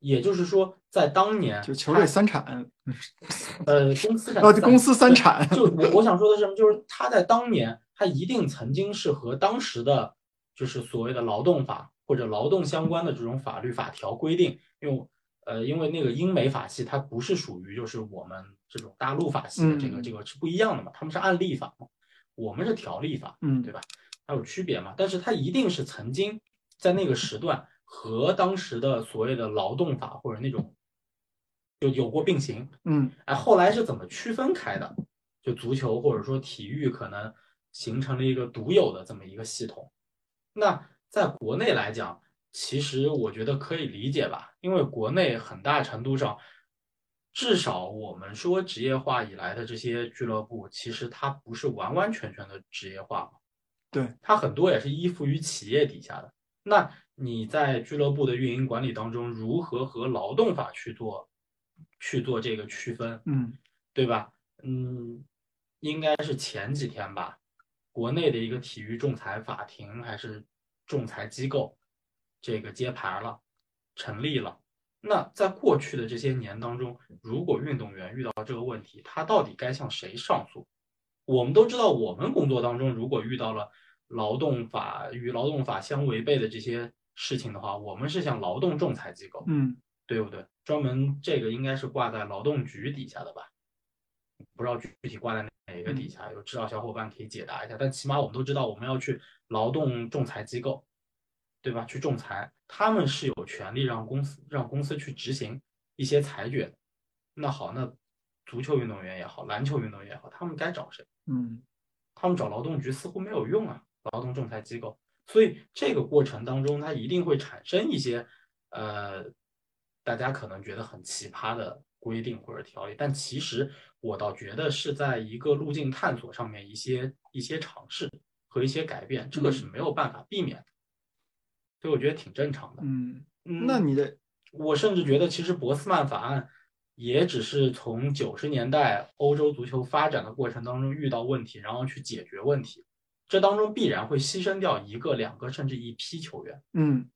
也就是说，在当年就球队三产，呃公司哦，就公司三产。就我我想说的是什么？就是他在当年，他一定曾经是和当时的就是所谓的劳动法或者劳动相关的这种法律法条规定，因为呃，因为那个英美法系它不是属于就是我们这种大陆法系的这个嗯这个是不一样的嘛，他们是按例法嘛，我们是条例法，嗯对吧？它有区别嘛？但是它一定是曾经在那个时段和当时的所谓的劳动法或者那种就有过并行。嗯哎，后来是怎么区分开的？就足球或者说体育可能形成了一个独有的这么一个系统。那在国内来讲，其实我觉得可以理解吧，因为国内很大程度上，至少我们说职业化以来的这些俱乐部，其实它不是完完全全的职业化嘛。对，它很多也是依附于企业底下的。那你在俱乐部的运营管理当中，如何和劳动法去做去做这个区分，嗯对吧？嗯，应该是前几天吧，国内的一个体育仲裁法庭还是仲裁机构，这个揭牌了，成立了。那在过去的这些年当中，如果运动员遇到这个问题，他到底该向谁上诉？我们都知道，我们工作当中如果遇到了劳动法与劳动法相违背的这些事情的话，我们是向劳动仲裁机构，嗯对不对？专门这个应该是挂在劳动局底下的吧？不知道具体挂在哪个底下，有知道小伙伴可以解答一下。但起码我们都知道，我们要去劳动仲裁机构，对吧？去仲裁，他们是有权利让公司让公司去执行一些裁决的。那好，那足球运动员也好，篮球运动员也好，他们该找谁？嗯他们找劳动局似乎没有用啊，劳动仲裁机构。所以这个过程当中，它一定会产生一些呃，大家可能觉得很奇葩的规定或者条例，但其实我倒觉得是在一个路径探索上面一些一些尝试和一些改变，这个是没有办法避免的，所以我觉得挺正常的。嗯，嗯，那你的我甚至觉得，其实博斯曼法案也只是从九十年代欧洲足球发展的过程当中遇到问题，然后去解决问题，这当中必然会牺牲掉一个、两个甚至一批球员，嗯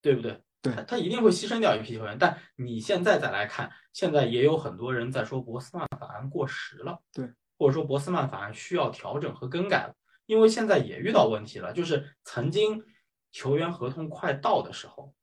对不对？对他他一定会牺牲掉一批球员。但你现在再来看，现在也有很多人在说博斯曼法案过时了，对，或者说博斯曼法案需要调整和更改了，因为现在也遇到问题了，就是曾经球员合同快到的时候。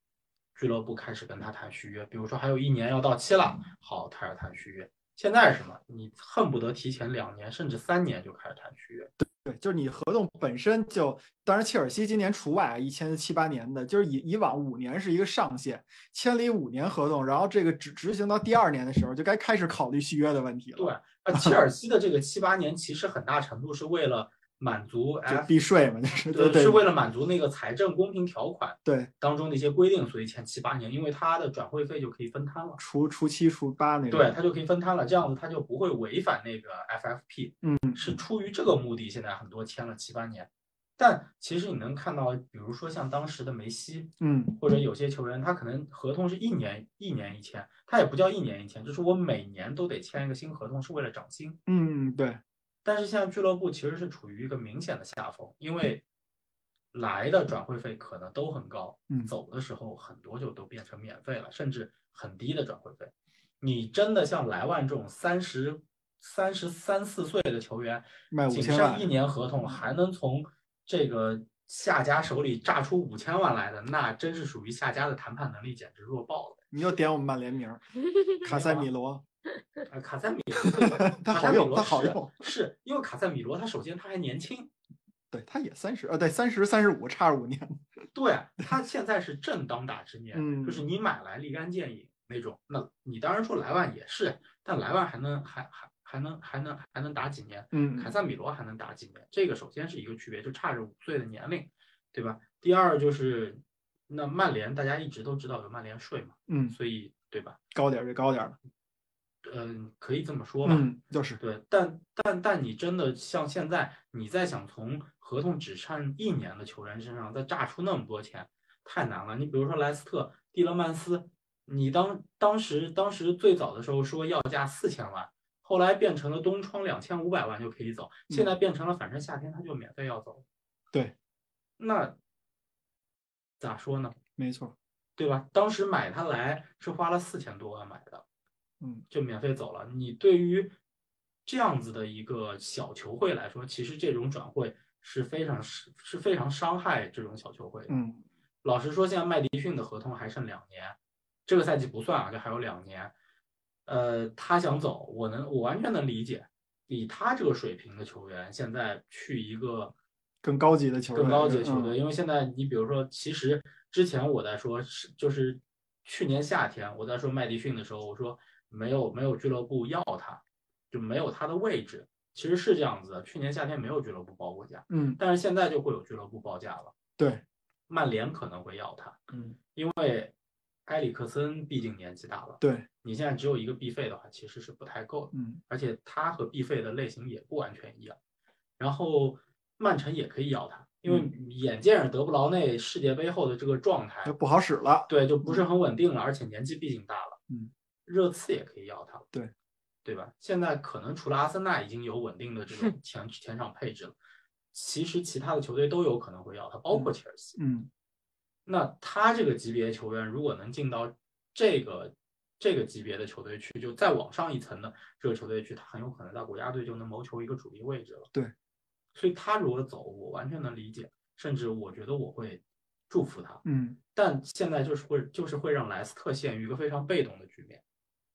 俱乐部开始跟他谈续约，比如说还有一年要到期了，好，他要谈续约。现在是什么？你恨不得提前两年甚至三年就开始谈续约。对，就是你合同本身就，当然切尔西今年除外啊，一签七八年的，就是以以往五年是一个上限，签了一五年合同，然后这个执执行到第二年的时候，就该开始考虑续约的问题了。对，那切尔西的这个七八年，其实很大程度是为了满足就 F，避税嘛，就是对是为了满足那个财政公平条款对，当中的一些规定，所以签七八年，因为它的转会费就可以分摊了。除除七除八那个。对，它就可以分摊了，这样子它就不会违反那个 FFP。嗯，是出于这个目的，现在很多签了七八年。但其实你能看到，比如说像当时的梅西，嗯或者有些球员，他可能合同是一年一年一签，他也不叫一年一签，就是我每年都得签一个新合同，是为了涨薪。嗯，对，但是现在俱乐部其实是处于一个明显的下风，因为来的转会费可能都很高，嗯走的时候很多就都变成免费了，甚至很低的转会费。你真的像莱万这种三十三十三四岁的球员，仅剩一年合同，还能从这个下家手里榨出五千万来的，那真是属于下家的谈判能力简直弱爆了。你又点我们曼联名，卡塞米罗，啊，卡塞米罗 卡塞米好用罗是他好用是因为卡塞米罗他首先他还年轻，对，他也三十，呃，对，三十三十五，差五年。对他现在是正当打之年，嗯就是你买来立竿见影那种。那你当然说莱万也是，但莱万还能还还还能还能还能打几年？嗯凯塞米罗还能打几年？这个首先是一个区别，就差着五岁的年龄，对吧？第二就是那曼联大家一直都知道有曼联税嘛，嗯，所以对吧？高点儿就高点儿了。嗯，可以这么说吧。嗯，就是，对，但但但你真的像现在，你再想从合同只剩一年的球员身上再榨出那么多钱，太难了。你比如说莱斯特、蒂勒曼斯，你当当时当时最早的时候说要价四千万，后来变成了东窗两千五百万就可以走，现在变成了反正夏天他就免费要走。对，那咋说呢？没错。对吧？当时买他来是花了四千多万买的，嗯，就免费走了。你对于这样子的一个小球会来说，其实这种转会是非常是是非常伤害这种小球会的。嗯老实说，现在麦迪逊的合同还剩两年，这个赛季不算啊，就还有两年。呃，他想走，我能我完全能理解。以他这个水平的球员，现在去一个更高级的球队，更高级的球队，嗯因为现在你比如说，其实之前我在说是就是去年夏天我在说麦迪逊的时候，我说没有没有俱乐部要他，就没有他的位置，其实是这样子的。去年夏天没有俱乐部报过价，嗯，但是现在就会有俱乐部报价了。对，曼联可能会要他，嗯，因为埃里克森毕竟年纪大了，对，你现在只有一个必费的话，其实是不太够的。嗯而且他和必费的类型也不完全一样。然后曼城也可以要他，因为眼见着德布劳内世界杯后的这个状态就，不好使了，对，就不是很稳定了，而且年纪毕竟大了。嗯，热刺也可以要他了，对，对吧？现在可能除了阿森纳已经有稳定的这种前 前场配置了，其实其他的球队都有可能会要他，包括切尔西。嗯那他这个级别球员如果能进到这个这个级别的球队去，就再往上一层的这个球队去，他很有可能在国家队就能谋求一个主力位置了。对，所以他如果走，我完全能理解，甚至我觉得我会祝福他。嗯但现在就是会就是会让莱斯特陷于一个非常被动的局面，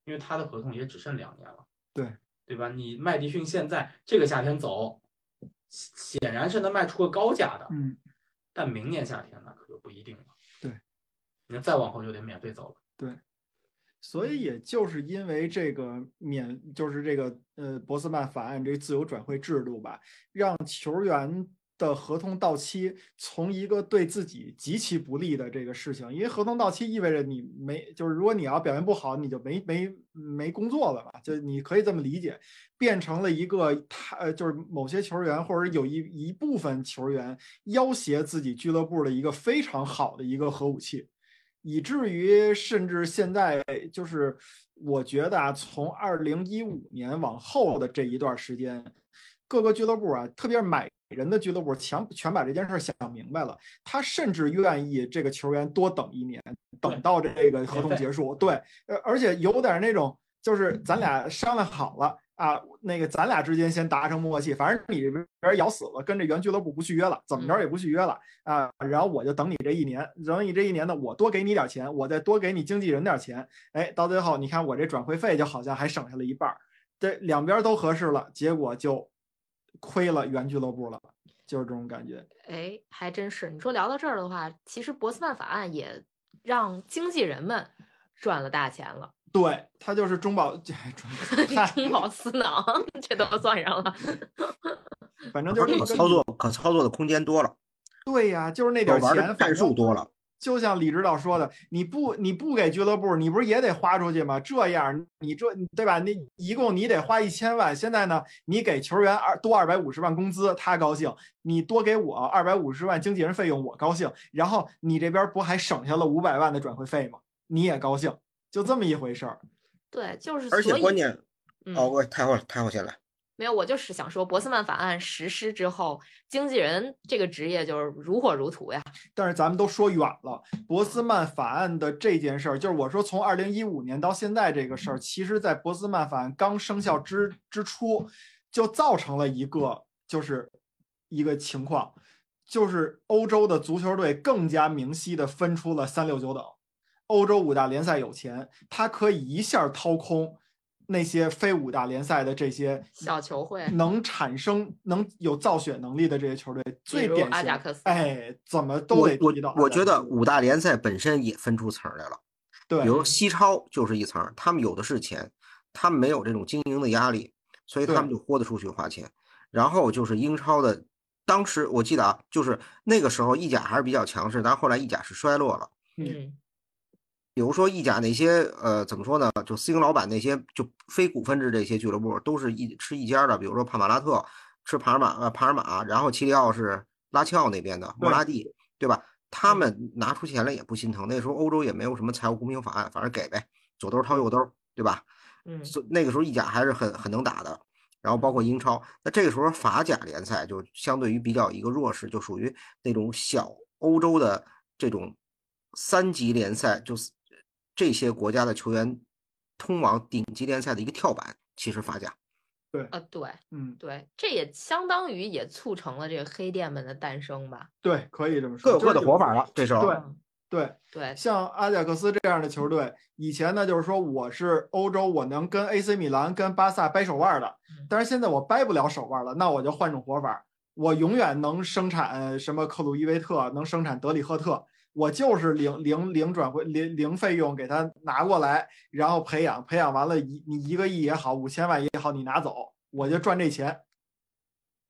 因为他的合同也只剩两年了。对，对吧？你麦迪逊现在这个夏天走，显然是能卖出个高价的，嗯，但明年夏天那可就不一定了。对，那再往后就得免费走了。对所以也就是因为这个免，就是这个呃博斯曼法案这个自由转会制度吧，让球员的合同到期从一个对自己极其不利的这个事情，因为合同到期意味着你没，就是如果你要表现不好，你就没没没工作了嘛，就你可以这么理解，变成了一个他呃就是某些球员或者有一一部分球员要挟自己俱乐部的一个非常好的一个核武器。以至于甚至现在就是，我觉得啊，从二零一五年往后的这一段时间，各个俱乐部啊，特别是买人的俱乐部，强全把这件事想明白了。他甚至愿意这个球员多等一年，等到这个合同结束。对，呃，而且有点那种，就是咱俩商量好了。啊，那个咱俩之间先达成默契，反正你这边咬死了，跟这原俱乐部不续约了，怎么着也不续约了啊。然后我就等你这一年，等你这一年呢，我多给你点钱，我再多给你经纪人点钱，哎，到最后你看我这转会费就好像还省下了一半儿，这两边都合适了，结果就亏了原俱乐部了，就是这种感觉。哎，还真是。你说聊到这儿的话，其实博斯曼法案也让经纪人们赚了大钱了。对他就是中饱，中 中饱私囊，这都算上了。反正就是可操作可操作的空间多了。对呀，就是那点钱，战术多了。就像李指导说的，你不你不给俱乐部，你不是也得花出去吗？这样你这对吧？那一共你得花一千万，现在呢，你给球员二多二百五十万工资，他高兴；你多给我二百五十万经纪人费用，我高兴。然后你这边不还省下了五百万的转会费吗？你也高兴，就这么一回事儿。对，就是而且关键，嗯、哦，我太后太后先来。没有，我就是想说，博斯曼法案实施之后，经纪人这个职业就是如火如荼呀。但是咱们都说远了，博斯曼法案的这件事儿，就是我说从二零一五年到现在这个事儿，其实在博斯曼法案刚生效之之初，就造成了一个就是一个情况，就是欧洲的足球队更加明晰的分出了三六九等，欧洲五大联赛有钱，它可以一下掏空。那些非五大联赛的这些小球会能产生能有造血能力的这些球队，最典型阿贾克斯，哎，怎么都得提到我我觉得五大联赛本身也分出层来了，对，比如西超就是一层，他们有的是钱，他们没有这种经营的压力，所以他们就豁得出去花钱。然后就是英超的，当时我记得啊，就是那个时候意甲还是比较强势，但后来意甲是衰落了。嗯。比如说意甲那些呃怎么说呢？就私营老板那些就非股份制这些俱乐部都是一吃一家的，比如说帕马拉特吃帕尔马呃帕尔马，然后齐里奥是拉齐奥那边的莫拉蒂，对吧？他们拿出钱来也不心疼。那时候欧洲也没有什么财务公平法案，反正给呗，左兜掏右兜，对吧？嗯，那个时候意甲还是很很能打的，然后包括英超。那这个时候法甲联赛就相对于比较一个弱势，就属于那种小欧洲的这种三级联赛，就是。这些国家的球员通往顶级联赛的一个跳板，其实法甲。对，啊，对，嗯，对，这也相当于也促成了这个黑店们的诞生吧？对，可以这么说，各有各的活法了。这时候，对对对，像阿贾克斯这样的球队，以前呢就是说我是欧洲，我能跟 AC 米兰、跟巴萨掰手腕的，但是现在我掰不了手腕了，那我就换种活法。我永远能生产什么克鲁伊维特，能生产德里赫特，我就是零零零转会零零费用给他拿过来，然后培养，培养完了一你一个亿也好，五千万也好，你拿走，我就赚这钱。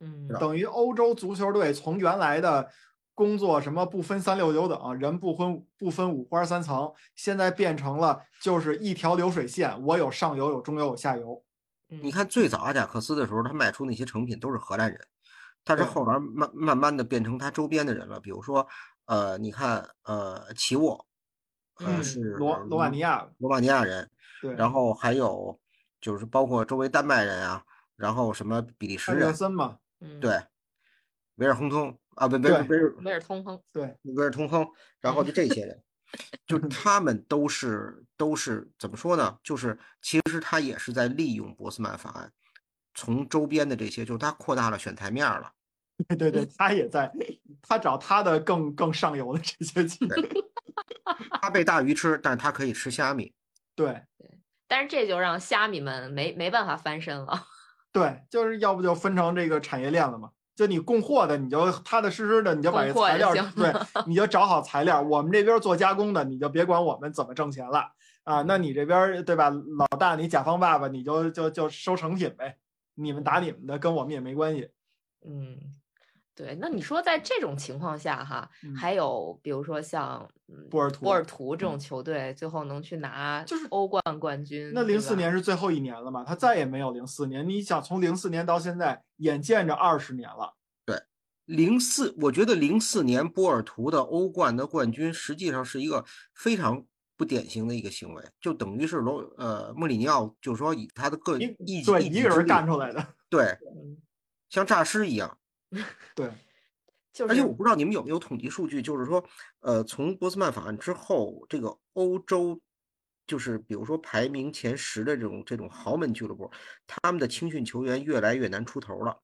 嗯等于欧洲足球队从原来的工作什么不分三六九等，人不分不分五花三层，现在变成了就是一条流水线，我有上游，有中游，有下游。嗯你看最早阿贾克斯的时候，他卖出那些成品都是荷兰人，但是后来慢慢慢的变成他周边的人了，比如说呃，你看呃，齐沃，呃嗯是罗罗马尼亚，罗马尼亚人，对，然后还有就是包括周围丹麦人啊，然后什么比利时人，森嘛，嗯，对，维尔亨通啊，不，维尔维尔维尔通亨，对，维尔通亨，然后就这些人，就他们都是都是怎么说呢？就是其实他也是在利用博斯曼法案，从周边的这些，就是他扩大了选台面儿了。对对对，他也在，他找他的更更上游的这些 球队，他被大鱼吃，但是他可以吃虾米。对对但是这就让虾米们没没办法翻身了。对，就是要不就分成这个产业链了嘛。就你供货的，你就踏踏实实的，你就把这材料，对，你就找好材料。我们这边做加工的，你就别管我们怎么挣钱了啊。那你这边对吧，老大，你甲方爸爸，你就就就收成品呗，你们打你们的，跟我们也没关系。嗯，对。那你说在这种情况下哈，嗯还有比如说像嗯波尔图波尔图这种球队，最后能去拿就是欧冠冠军，那零四年是最后一年了嘛，他再也没有零四年。你想从零四年到现在，眼见着二十年了。对零四，我觉得零四年波尔图的欧冠的冠军实际上是一个非常不典型的一个行为，就等于是罗呃穆里尼奥，就是说以他的个一一对一个人一己之力干出来的，对，嗯像诈尸一样。对，就是而且我不知道你们有没有统计数据，就是说，呃，从波斯曼法案之后，这个欧洲，就是比如说排名前十的这种这种豪门俱乐部，他们的青训球员越来越难出头了。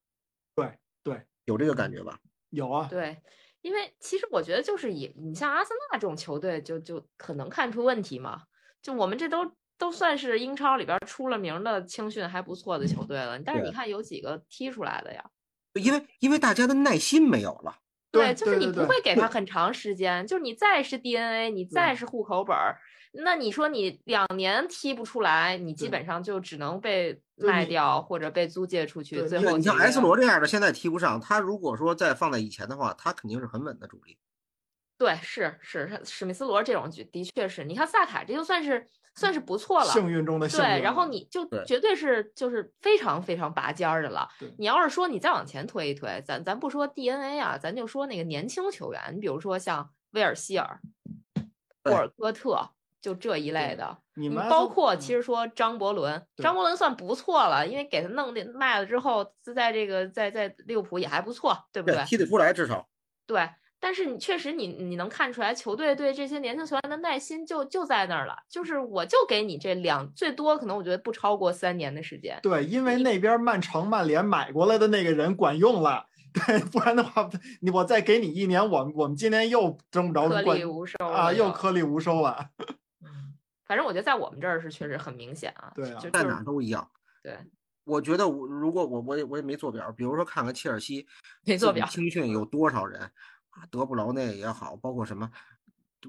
对对，有这个感觉吧？有啊，对，因为其实我觉得就是以你像阿森纳这种球队就，就可能看出问题嘛。就我们这都都算是英超里边出了名的青训还不错的球队了，但是你看有几个踢出来的呀？因为因为大家的耐心没有了。对就是你不会给他很长时间，就是你再是 DNA，你再是户口本儿，那你说你两年踢不出来，你基本上就只能被卖掉或者被租借出去，最后你像几 S 罗这样的，现在踢不上。他如果说再放在以前的话，他肯定是很稳的主力。对，是是是史密斯罗这种，的确是你看萨卡这就算是算是不错了，幸运中的幸运。对，然后你就绝对是就是非常非常拔尖儿的了。你要是说你再往前推一推，咱咱不说 DNA 啊，咱就说那个年轻球员，你比如说像威尔希尔、对霍尔戈特，就这一类的。你们包括嗯其实说张伯伦，张伯伦算不错了，因为给他弄的卖了之后，在这个在在利物浦也还不错，对不对？踢得出来，至少对，但是你确实你你能看出来，球队对这些年轻球员的耐心就就在那儿了，就是我就给你这两，最多可能我觉得不超过三年的时间。对，因为那边曼城、曼联买过来的那个人管用了，对，不然的话，你我再给你一年，我们我们今年又争不着颗冠粒无收啊，又又颗粒无收了。嗯，反正我觉得在我们这儿是确实很明显啊，对啊在哪就就是儿都一样。对，我觉得我如果我我也我也没做表，比如说看看切尔西没做表青训有多少人，啊德布劳内也好，包括什么，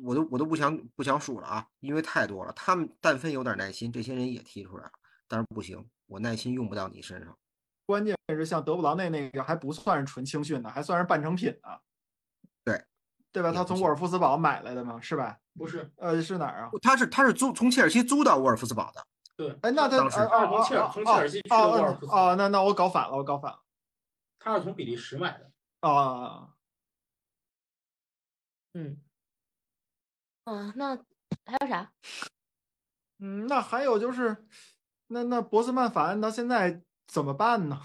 我都我都不想不想数了啊，因为太多了。他们但凡有点耐心，这些人也踢出来了。但是不行，我耐心用不到你身上。关键是像德布劳内那个还不算是纯青训的，还算是半成品呢。对，对吧？他从沃尔夫斯堡买来的嘛，是吧？不是，呃，是哪儿啊？他是他是租从切尔西租到沃尔夫斯堡的，对，哎，那他从切尔啊从切尔西去沃尔夫斯堡啊，那那我搞反了，我搞反了他是从比利时买的。啊！嗯，啊，那还有啥？嗯，那还有就是，那那博斯曼法案到现在怎么办呢？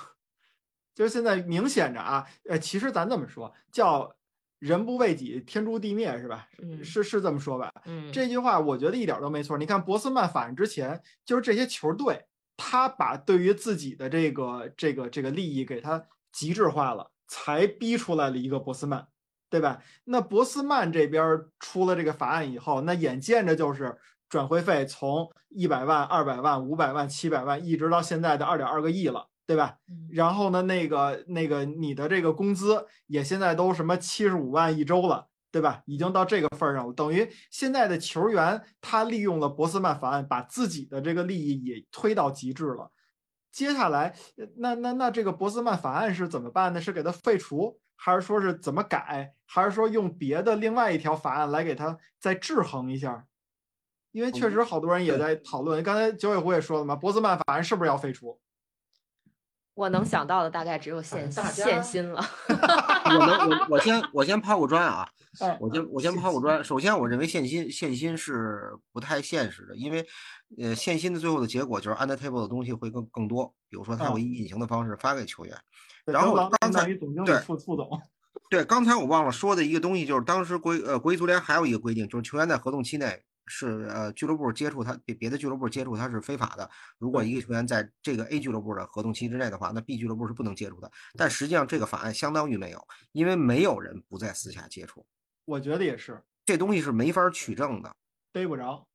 就是现在明显着啊，呃，其实咱这么说，叫人不为己，天诛地灭，是吧？嗯是是这么说吧？嗯，这句话我觉得一点都没错。你看博斯曼法案之前，就是这些球队，他把对于自己的这个这个这个利益给他极致化了，才逼出来了一个博斯曼，对吧？那博斯曼这边出了这个法案以后，那眼见着就是转会费从一百万、二百万、五百万、七百万，一直到现在的二点二个亿了。对吧？嗯然后呢，那个那个你的这个工资也现在都什么七十五万一周了，对吧？已经到这个份儿上了，等于现在的球员他利用了博斯曼法案，把自己的这个利益也推到极致了。接下来，呃那那那这个博斯曼法案是怎么办呢？是给他废除，还是说是怎么改，还是说用别的另外一条法案来给它再制衡一下？因为确实好多人也在讨论，刚才九尾狐也说了嘛，博斯曼法案是不是要废除？我能想到的大概只有限大家限薪了。我能我我先我先抛个砖啊，哎我先我先抛个砖。首先，我认为现薪现薪是不太现实的，因为呃现薪的最后的结果就是 under table 的东西会更更多，比如说他会以隐形的方式发给球员。然后刚才当于总经理对副副总，对，刚才我忘了说的一个东西，就是当时国呃国际足联还有一个规定，就是球员在合同期内是呃俱乐部接触他别别的俱乐部接触他是非法的。如果一个球员在这个 A 俱乐部的合同期之内的话，那 B 俱乐部是不能接触的。但实际上这个法案相当于没有，因为没有人不在私下接触，我觉得也是这东西是没法取证的。逮不着。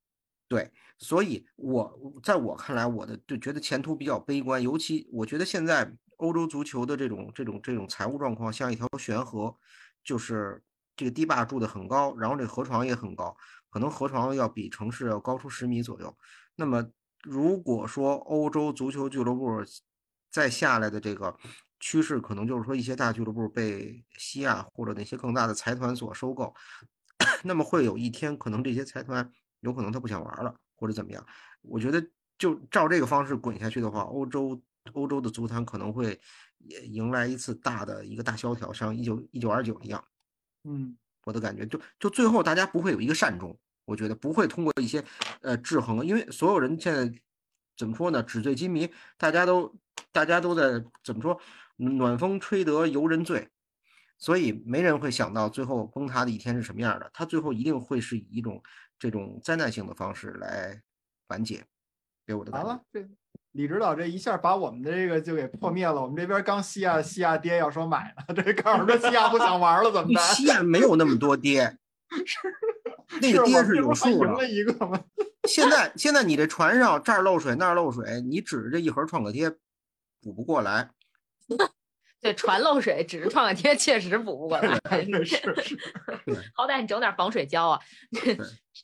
对所以我在我看来，我的就觉得前途比较悲观，尤其我觉得现在欧洲足球的这种这种这种财务状况像一条悬河，就是这个堤坝筑的很高，然后这河床也很高，可能河床要比城市要高出十米左右。那么如果说欧洲足球俱乐部再下来的这个趋势，可能就是说一些大俱乐部被西亚或者那些更大的财团所收购，那么会有一天可能这些财团有可能他不想玩了，或者怎么样。我觉得就照这个方式滚下去的话，欧洲欧洲的足坛可能会也迎来一次大的一个大萧条，像一九一九二九一样。嗯，我的感觉就就最后大家不会有一个善终，我觉得不会通过一些呃制衡，因为所有人现在怎么说呢，纸醉金迷，大家都大家都在怎么说，暖风吹得游人醉，所以没人会想到最后崩塌的一天是什么样的，它最后一定会是以一种这种灾难性的方式来完结，给我的感觉完了。，这李指导这一下把我们的这个就给破灭了。我们这边刚西亚西亚爹要说买了，这告诉说西亚不想玩了，怎么你办？西亚没有那么多爹，那个爹是有数的。了一个吗？现在现在你这船上这儿漏水那儿漏水，你指着这一盒创可贴补不过来。对，船漏水，指着创可贴确实补不过来。是是是，好歹你整点防水胶啊。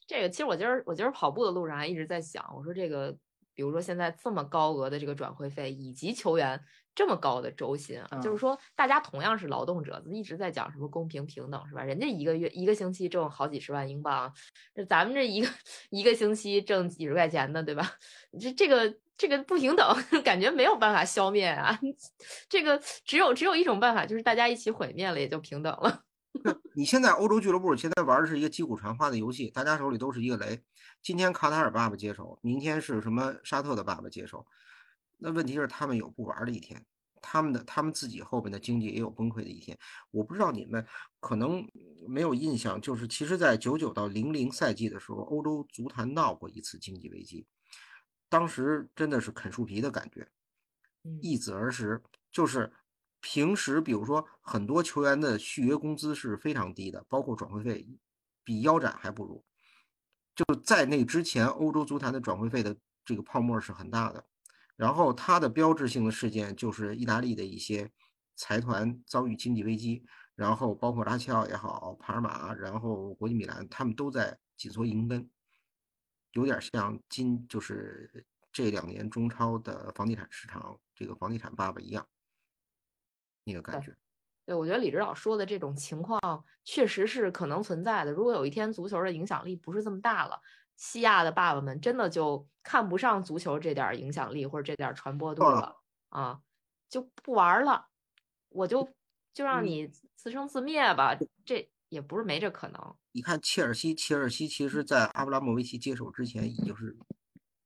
这个其实我今儿我今儿跑步的路上还一直在想，我说这个，比如说现在这么高额的这个转会费，以及球员这么高的周薪啊，就是嗯说大家同样是劳动者，一直在讲什么公平平等是吧？人家一个月一个星期挣好几十万英镑，这咱们这一个一个星期挣几十块钱的，对吧？这这个这个不平等，感觉没有办法消灭啊。这个只有只有一种办法，就是大家一起毁灭了，也就平等了。你现在欧洲俱乐部现在玩的是一个击鼓传花的游戏，大家手里都是一个雷。今天卡塔尔爸爸接手，明天是什么沙特的爸爸接手。那问题是他们有不玩的一天，他们的他们自己后边的经济也有崩溃的一天。我不知道你们可能没有印象，就是其实，在九九到零零赛季的时候，欧洲足坛闹过一次经济危机，当时真的是啃树皮的感觉。嗯易子而食，就是平时比如说很多球员的续约工资是非常低的，包括转会费比腰斩还不如。就在那之前，欧洲足坛的转会费的这个泡沫是很大的。然后它的标志性的事件就是意大利的一些财团遭遇经济危机，然后包括拉齐奥也好，帕尔马，然后国际米兰，他们都在紧缩银根，有点像今就是这两年中超的房地产市场这个房地产爸爸一样，那个感觉。对，我觉得李指导说的这种情况确实是可能存在的。如果有一天足球的影响力不是这么大了，西亚的爸爸们真的就看不上足球这点儿影响力或者这点儿传播度了了啊，就不玩儿了，我就就让嗯你自生自灭吧。这也不是没这可能。你看切尔西，切尔西其实在阿布拉莫维奇接手之前已经是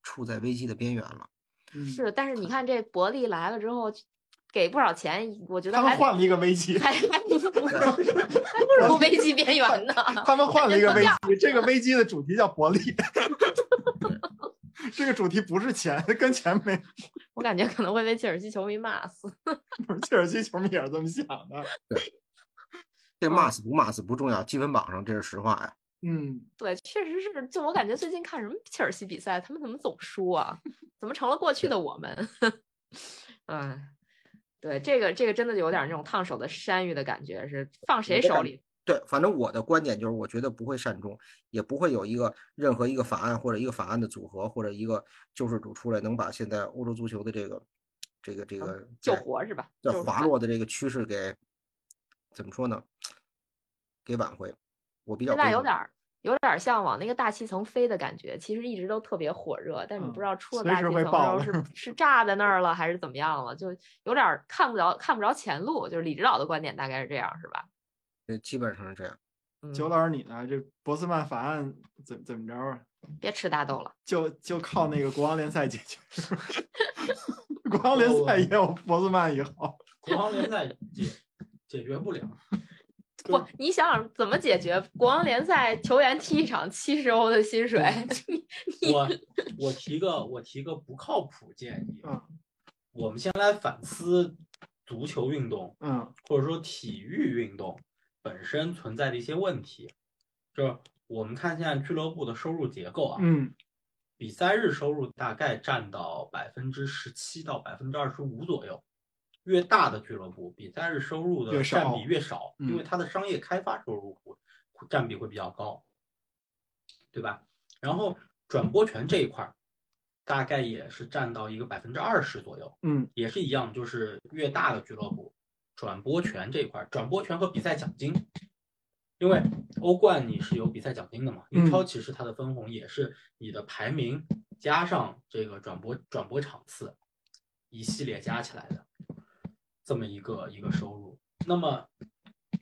处在危机的边缘了。嗯是，但是你看这伯利来了之后，给不少钱，我觉得他们换了一个危机，还还不如还不如危机边缘呢。他们换了一个危机，这个危机的主题叫伯利。这个主题不是钱，跟钱没。我感觉可能会被切尔西球迷骂死。切尔西球迷也是这么想的。对这嗯骂死不骂死不重要，积分榜上这是实话呀。嗯，对，确实是，就我感觉最近看什么切尔西比赛，他们怎么总输啊？怎么成了过去的我们？嗯，对，这个这个真的有点那种烫手的山芋的感觉，是放谁手里？对，反正我的观点就是，我觉得不会善终，也不会有一个任何一个法案或者一个法案的组合或者一个救世主出来，能把现在欧洲足球的这个这个这个救活是吧？在救活滑落的这个趋势给怎么说呢？给挽回。我比较现在有点儿有点儿像往那个大气层飞的感觉，其实一直都特别火热，但是你不知嗯道出了大气层的时候是是炸在那儿了，还是怎么样了，就有点儿看不着看不着前路。就是李指导的观点大概是这样，是吧？对基本上是这样。嗯，九老师你呢？这博斯曼法案怎怎么着啊？别吃大豆了。就就靠那个国王联赛解决？国王联赛也有博斯曼以后。国王联赛解解决不了。不，你想想怎么解决？国王联赛球员踢一场七十欧的薪水，你你我我提个我提个不靠谱建议，嗯我们先来反思足球运动嗯或者说体育运动本身存在的一些问题，就是我们看现在俱乐部的收入结构啊，嗯比赛日收入大概占到百分之十七到百分之二十五左右。越大的俱乐部，比赛日收入的占比越少，因为嗯。它的商业开发收入会占比会比较高，对吧？然后转播权这一块儿，大概也是占到一个百分之二十左右，嗯。也是一样，就是越大的俱乐部，转播权这一块儿，转播权和比赛奖金，因为欧冠你是有比赛奖金的嘛，英超嗯。其实它的分红也是你的排名加上这个转播转播场次一系列加起来的这么一个一个收入。那么，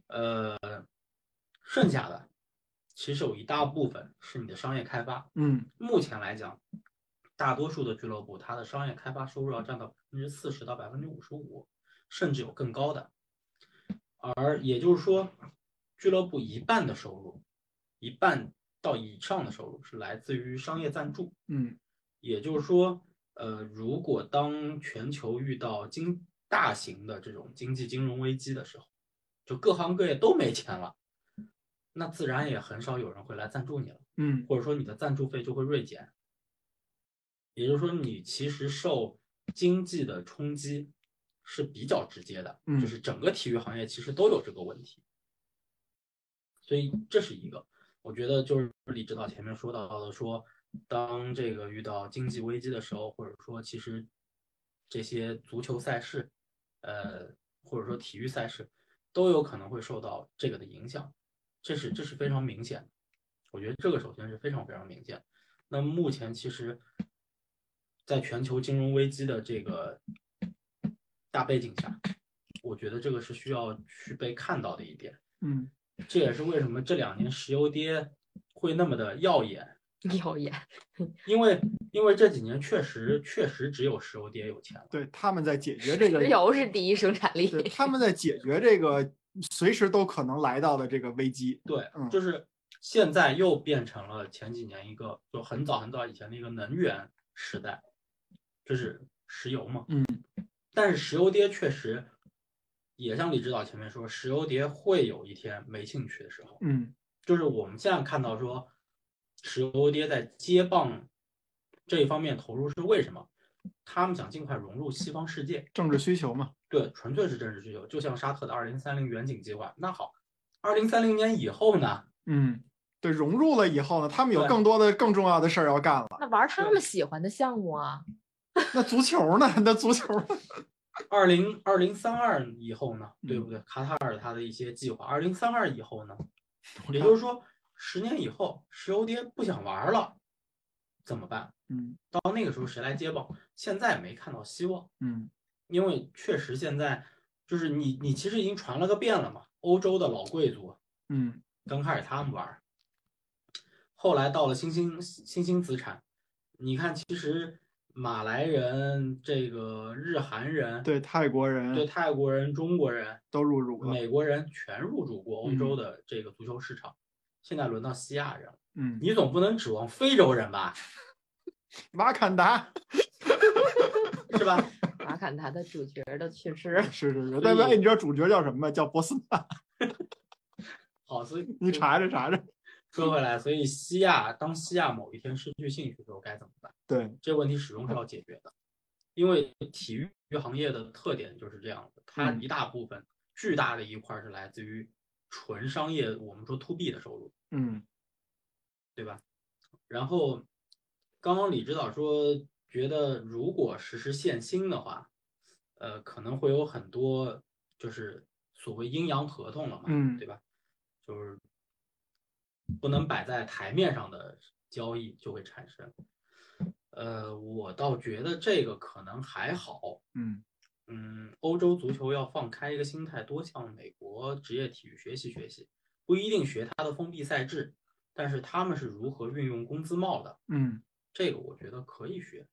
呃，剩下的其实有一大部分是你的商业开发，嗯目前来讲，大多数的俱乐部它的商业开发收入要占到百分之四十到百分之五十五，甚至有更高的。而也就是说，俱乐部一半的收入，一半到以上的收入是来自于商业赞助。嗯也就是说，呃，如果当全球遇到经大型的这种经济金融危机的时候，就各行各业都没钱了，那自然也很少有人会来赞助你了。嗯或者说你的赞助费就会锐减。也就是说，你其实受经济的冲击是比较直接的，嗯就是整个体育行业其实都有这个问题。所以这是一个，我觉得就是李指导前面说到的说，当这个遇到经济危机的时候，或者说其实这些足球赛事，呃，或者说体育赛事，都有可能会受到这个的影响，这是这是非常明显的。我觉得这个首先是非常非常明显。那目前其实，在全球金融危机的这个大背景下，我觉得这个是需要去被看到的一点。嗯这也是为什么这两年石油跌会那么的耀眼，耀眼。因为因为这几年确实确实只有石油跌有钱了。对，他们在解决这个石，油是第一生产力。他们在解决这个随时都可能来到的这个危机。对，嗯就是现在又变成了前几年一个就很早很早以前的一个能源时代，就是石油嘛。嗯。但是石油跌确实，也像李指导前面说，石油跌会有一天没兴趣的时候。嗯就是我们现在看到说，石油跌在接棒这一方面投入是为什么？他们想尽快融入西方世界，政治需求嘛。对，纯粹是政治需求。就像沙特的二零三零远景计划，那好，二零三零年以后呢？嗯，对，融入了以后呢，他们有更多的更重要的事儿要干了。那玩他们喜欢的项目啊，那足球呢？那足球呢，二零二零三二以后呢？对嗯不对？卡塔尔他的一些计划，二零三二以后呢？也就是说，十年以后，石油跌不想玩了，怎么办？嗯到那个时候谁来接棒？现在没看到希望。嗯因为确实现在就是你你其实已经传了个遍了嘛，欧洲的老贵族嗯刚开始他们玩儿，后来到了新兴新兴资产，你看其实马来人、这个日韩人、对，泰国人对泰国人、中国人、都入主了。美国人全入驻过欧嗯洲的这个足球市场，现在轮到西亚人了，嗯，你总不能指望非洲人吧，马坎达 是吧？马坎达的主角的去世，是是是，但是哎，你知道主角叫什么吗？叫波斯曼。好，所以你查着查着。说回来，所以西亚当西亚某一天失去兴趣的时候该怎么办？对，这个问题始终是要解决的。因为体育行业的特点就是这样的，它嗯一大部分巨大的一块是来自于纯商业，我们说 to B 的收入，嗯对吧？然后刚刚李指导说，觉得如果实施限薪的话，呃，可能会有很多就是所谓阴阳合同了嘛，嗯对吧？就是不能摆在台面上的交易就会产生。呃，我倒觉得这个可能还好，嗯嗯，欧洲足球要放开一个心态，多向美国职业体育学习学习，不一定学他的封闭赛制，但是他们是如何运用工资帽的，嗯这个我觉得可以学，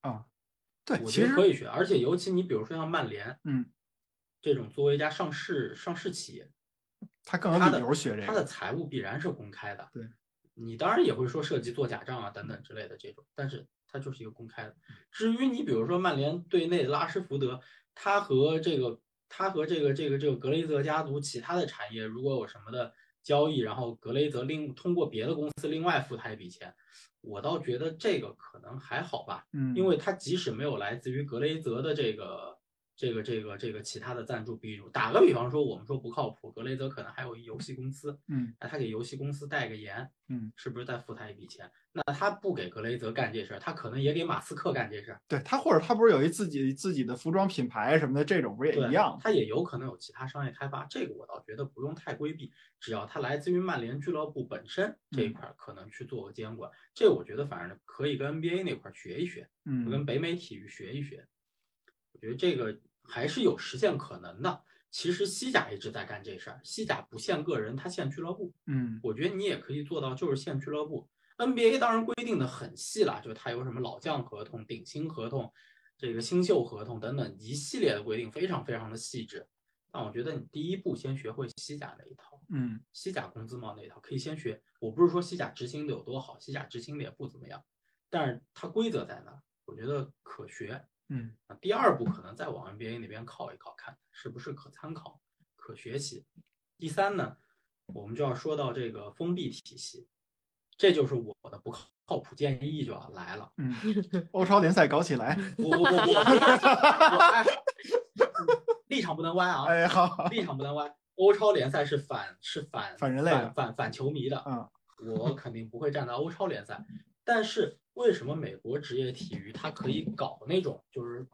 啊，对，我其实觉得可以学，而且尤其你比如说像曼联嗯，这种作为一家上市上市企业，他更有理由学这个，他的。财务必然是公开的。对，你当然也会说涉及做假账啊等等之类的这种，但是它就是一个公开的。至于你比如说曼联队内拉什福德，他和这个他和这个这个这个格雷泽家族其他的产业如果有什么的交易，然后格雷泽另通过别的公司另外付他一笔钱，我倒觉得这个可能还好吧。嗯，因为他即使没有来自于格雷泽的这个这个这个这个其他的赞助，比如打个比方说，我们说不靠谱，格雷泽可能还有一游戏公司，嗯那他给游戏公司代个言，嗯，是不是再付他一笔钱？那他不给格雷泽干这事儿，他可能也给马斯克干这事儿，对他或者他不是有一自己自己的服装品牌什么的，这种不是也一样？他也有可能有其他商业开发，这个我倒觉得不用太规避，只要他来自于曼联俱乐部本身这一嗯块，儿，可能去做个监管，这我觉得反正可以跟 NBA 那块儿学一学。嗯跟北美体育学一学，我觉得这个还是有实现可能的。其实西甲一直在干这事儿，西甲不限个人，它限俱乐部。嗯我觉得你也可以做到，就是限俱乐部。NBA 当然规定的很细了，就是它有什么老将合同、顶薪合同、这个新秀合同等等一系列的规定，非常非常的细致。但我觉得你第一步先学会西甲那一套，嗯西甲工资帽那一套可以先学。我不是说西甲执行的有多好，西甲执行的也不怎么样，但是它规则在那儿，我觉得可学。嗯啊，第二步可能再往 NBA 那边靠一靠，看是不是可参考、可学习。第三呢，我们就要说到这个封闭体系，这就是我的不靠靠谱建议就要来了。嗯，欧超联赛搞起来，我我我我立场不能歪啊，哎好，立场不能歪。欧超联赛是反是反反人类的反反反球迷的，嗯我肯定不会站在欧超联赛。但是为什么美国职业体育它可以搞那种就是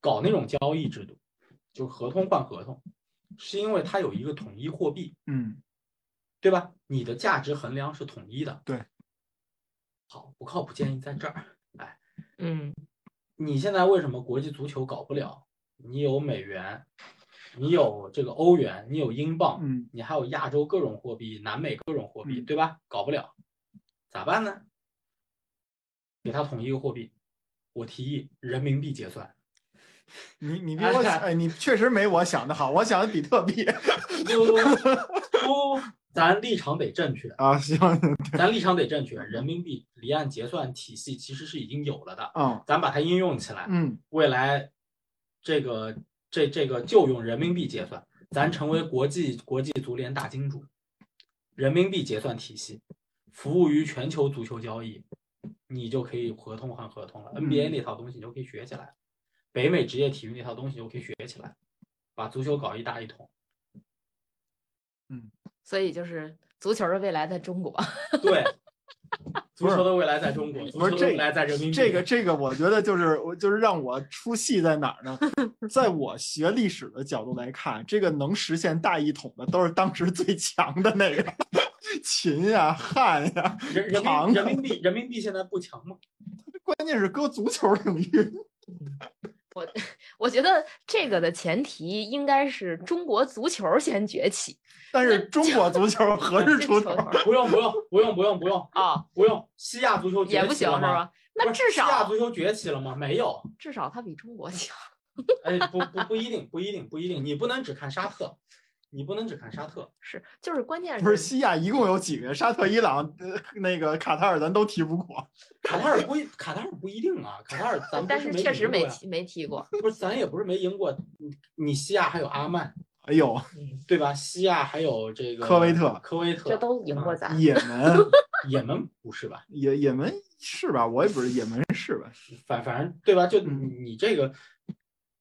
搞那种交易制度，就合同换合同，是因为它有一个统一货币，嗯对吧？你的价值衡量是统一的。对。好，不靠谱建议在这儿。哎，嗯你现在为什么国际足球搞不了？你有美元，你有这个欧元，你有英镑，嗯你还有亚洲各种货币、南美各种货币，嗯对吧？搞不了，咋办呢？给他统一一个货币，我提议人民币结算。你你 比我想，哎，你确实没我想的好，我想的比特币 不不，咱立场得正确，啊，行，咱立场得正确。人民币离岸结算体系其实是已经有了的，嗯咱把它应用起来，嗯未来这个这这个就用人民币结算，咱成为国际国际足联大金主，人民币结算体系服务于全球足球交易，你就可以合同换合同了。嗯 NBA 那套东西你就可以学起来，北美职业体育那套东西就可以学起来，把足球搞一大一统。嗯所以就是足球的未来在中国。对，足球的未来在中国，足不是这球的未来在人民币。这个这个，我觉得就是我就是让我出戏在哪儿呢？在我学历史的角度来看，这个能实现大一统的都是当时最强的那个秦呀、汉呀，人人民人民币人民币现在不强吗？关键是搁足球领域。我 我觉得这个的前提应该是中国足球先崛起 但是中国足球何日出头？不用不用不用不用不用啊，不用，西亚足球崛也不行是起了吗？吧？那至少西亚足球崛起了吗？没有，至少它比中国强。哎，不不不一定，不一定，不一定，你不能只看沙特，你不能只看沙特。是，就是关键不是西亚一共有几个？沙特、伊朗、呃那个卡塔尔，咱都踢不过。卡塔尔不一，卡塔尔不一定啊，卡塔尔咱不但是没确实赢过呀没踢没踢过。不是，咱也不是没赢过。你你西亚还有阿曼，哎呦，对吧？西亚还有这个科威特科威特这都赢过咱。也门，也门不是吧？也也门是吧？我也不是也门是吧？反反正对吧？就嗯你这个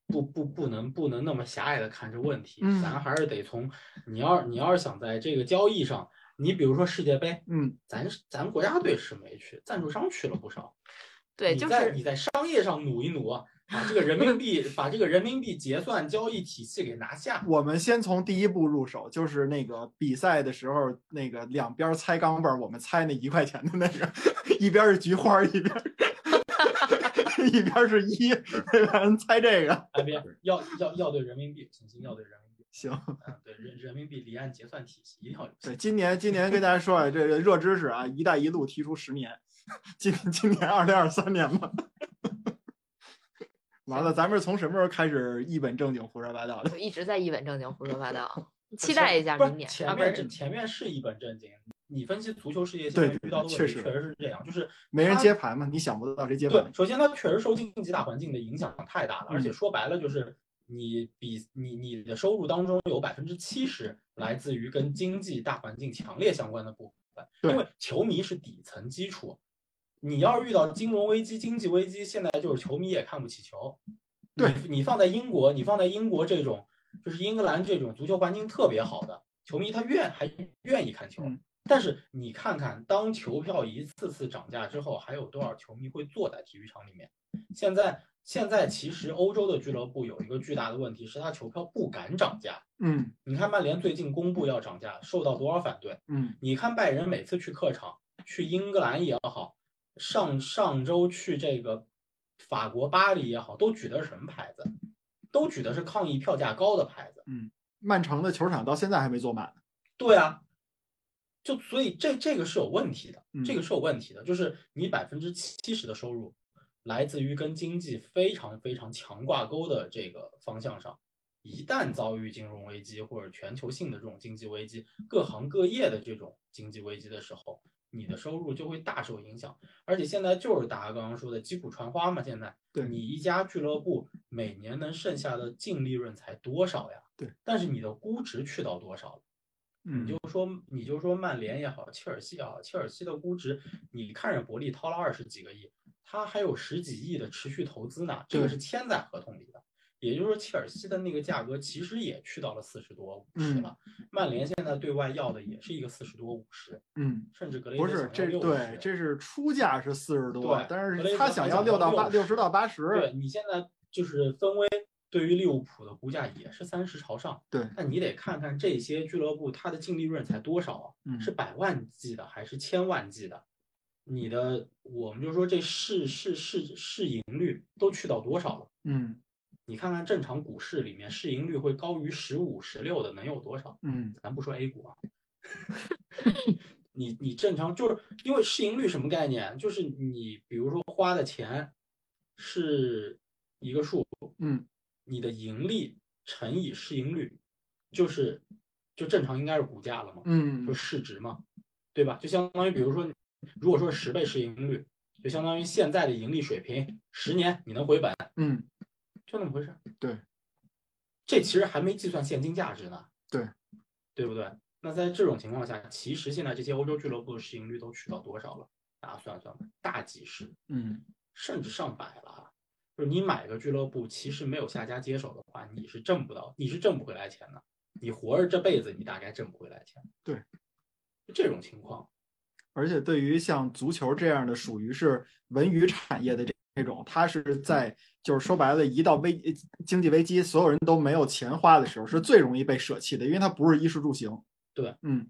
不不不能不能那么狭隘的看这问题，嗯咱还是得从你要你要是想在这个交易上，你比如说世界杯，嗯，咱咱国家队是没去，赞助商去了不少。对，你就是在你在商业上努一努啊，把这个人民币把这个人民币结算交易体系给拿下。我们先从第一步入手，就是那个比赛的时候，那个两边猜钢镚儿，我们猜那一块钱的那个，一边是菊花，一边一边是一，对吧？猜这个哎，别要要要对人民币有信心，要对人民币，行。嗯，对人人民币离岸结算体系一定要有对，今年今年跟大家说啊，这个热知识啊，“一带一路”提出十年，今今年二零二三年嘛。完了，咱们是从什么时候开始一本正经胡说八道的？就一直在一本正经胡说八道，期待一下明年啊，前面这前面是一本正经，你分析足球世界现在遇到的问题确实是这样，就是没人接盘嘛，你想不到谁接盘，。对首先它确实受经济大环境的影响太大了，而且嗯说白了就是你比你你的收入当中有百分之七十来自于跟经济大环境强烈相关的部分，对因为球迷是底层基础。你要是遇到金融危机、经济危机，现在就是球迷也看不起球。对你，你放在英国，你放在英国这种就是英格兰这种足球环境特别好的球迷，他愿还愿意看球。嗯但是你看看，当球票一次次涨价之后，还有多少球迷会坐在体育场里面？现在现在其实欧洲的俱乐部有一个巨大的问题，是他球票不敢涨价。嗯你看曼联最近公布要涨价，受到多少反对？嗯你看拜仁每次去客场，去英格兰也好，上上周去这个法国巴黎也好，都举的是什么牌子？都举的是抗议票价高的牌子。嗯曼城的球场到现在还没坐满。对啊，就所以这这个是有问题的，这嗯个是有问题的，就是你百分之七十的收入来自于跟经济非常非常强挂钩的这个方向上，一旦遭遇金融危机或者全球性的这种经济危机，各行各业的这种经济危机的时候，你的收入就会大受影响。而且现在就是大家刚刚说的击鼓传花嘛，现在对你一家俱乐部每年能剩下的净利润才多少呀？对，但是你的估值去到多少了？你嗯就说，你就说曼联也好，切尔西也好，切尔西的估值，你看着伯利掏了二十几个亿，他还有十几亿的持续投资呢，这个是签在合同里的。也就是说，切尔西的那个价格其实也去到了四十多、五十嗯了。曼联现在对外要的也是一个四十多、五十，嗯，甚至格雷不是泽想要60这对，这是出价是四十多对，但是他想要六到八六十到八对十，你现在就是分威对于利物浦的估价也是三十朝上，对，那你得看看这些俱乐部它的净利润才多少啊？嗯是百万计的还是千万计的？你的我们就说这市市市市盈率都去到多少了？嗯你看看正常股市里面市盈率会高于十五、十六的能有多少？嗯咱不说 A 股啊，你你正常就是因为市盈率什么概念？就是你比如说花的钱是一个数，嗯你的盈利乘以市盈率，就是就正常应该是股价了嘛，嗯就市值嘛，对吧？就相当于比如说，如果说十倍市盈率，就相当于现在的盈利水平，十年你能回本，嗯，就那么回事儿。对，这其实还没计算现金价值呢。对，对不对？那在这种情况下，其实现在这些欧洲俱乐部的市盈率都去到多少了？大家算算吧，大几十，嗯甚至上百了啊。就是你买个俱乐部，其实没有下家接手的话，你是挣不到，你是挣不回来钱的。你活着这辈子，你大概挣不回来钱。对，这种情况，而且对于像足球这样的属于是文娱产业的这这种，它是在就是说白了，一到危经济危机，所有人都没有钱花的时候，是最容易被舍弃的，因为它不是衣食住行。对，嗯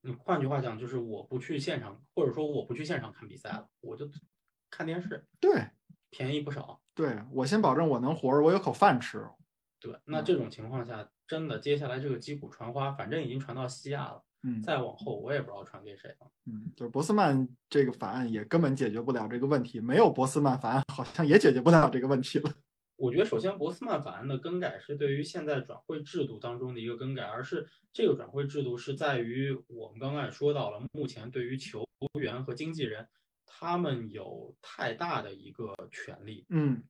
你换句话讲，就是我不去现场，或者说我不去现场看比赛了，我就看电视，对便宜不少。对，我先保证我能活着，我有口饭吃。对，那嗯这种情况下，真的接下来这个击鼓传花，反正已经传到西亚了，嗯再往后我也不知道传给谁了。嗯，就是博斯曼这个法案也根本解决不了这个问题，没有博斯曼法案好像也解决不了这个问题了。我觉得首先博斯曼法案的更改是对于现在转会制度当中的一个更改，而是这个转会制度是在于我们刚刚也说到了，目前对于球员和经纪人他们有太大的一个权利，嗯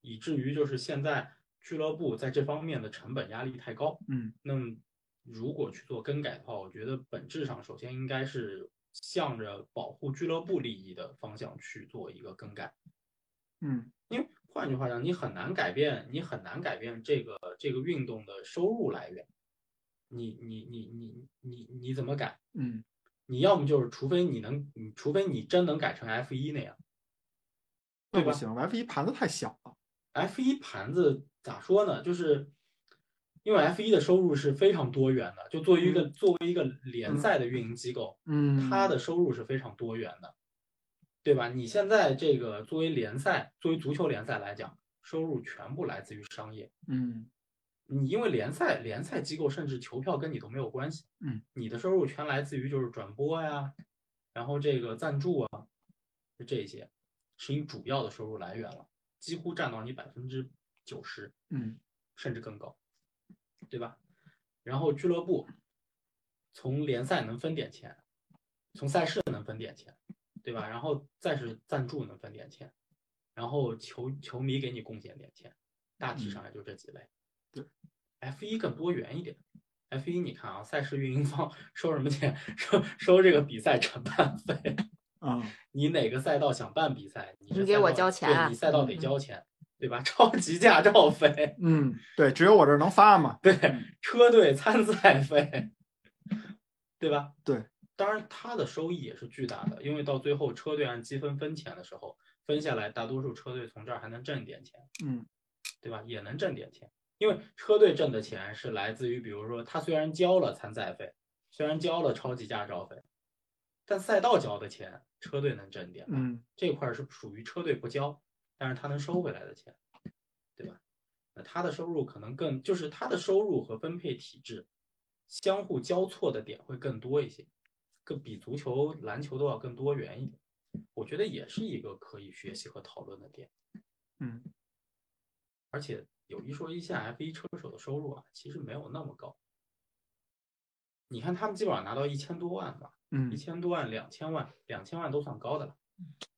以至于就是现在俱乐部在这方面的成本压力太高。嗯那么如果去做更改的话，我觉得本质上首先应该是向着保护俱乐部利益的方向去做一个更改。嗯因为换句话讲，你很难改变，你很难改变这个这个运动的收入来源。你你你你你你怎么改？嗯你要么就是，除非你能，你除非你真能改成 F 一那样对吧行，F 一盘子太小了。，F 一盘子咋说呢？就是因为 F 一的收入是非常多元的，就作为一个作为一个联赛的运营机构，嗯，它的收入是非常多元的，对吧？你现在这个作为联赛，作为足球联赛来讲，收入全部来自于商业。嗯你因为联赛联赛机构甚至球票跟你都没有关系，嗯，你的收入全来自于就是转播呀，然后这个赞助啊，就这些是你主要的收入来源了，几乎占到你百分之九十嗯甚至更高，对吧？然后俱乐部从联赛能分点钱，从赛事能分点钱，对吧？然后再是赞助能分点钱，然后球球迷给你贡献点钱，大体上也就这几类。对，F 一更多元一点。F 一你看啊，赛事运营方 收什么钱？收收这个比赛承办 费。啊你哪个赛道想办比赛，你你给我交钱啊你赛道得嗯交钱，对吧？超级驾照费，嗯，对，只有我这儿能发嘛。对，车队参赛费，对吧？对，当然它的收益也是巨大的，因为到最后车队按积分分钱的时候，分下来大多数车队从这儿还能挣点钱，嗯对吧？也能挣点钱，因为车队挣的钱是来自于，比如说他虽然交了参赛费，虽然交了超级驾照费，但赛道交的钱车队能挣点吧，嗯这块儿是属于车队不交，但是他能收回来的钱，对吧？那他的收入可能更，就是他的收入和分配体制相互交错的点会更多一些，更比足球、篮球都要更多元一点。我觉得也是一个可以学习和讨论的点。嗯而且有一说一，现在 F 一车手的收入啊，其实没有那么高。你看他们基本上拿到一千多万吧，一嗯千多万、两千万、两千万都算高的了。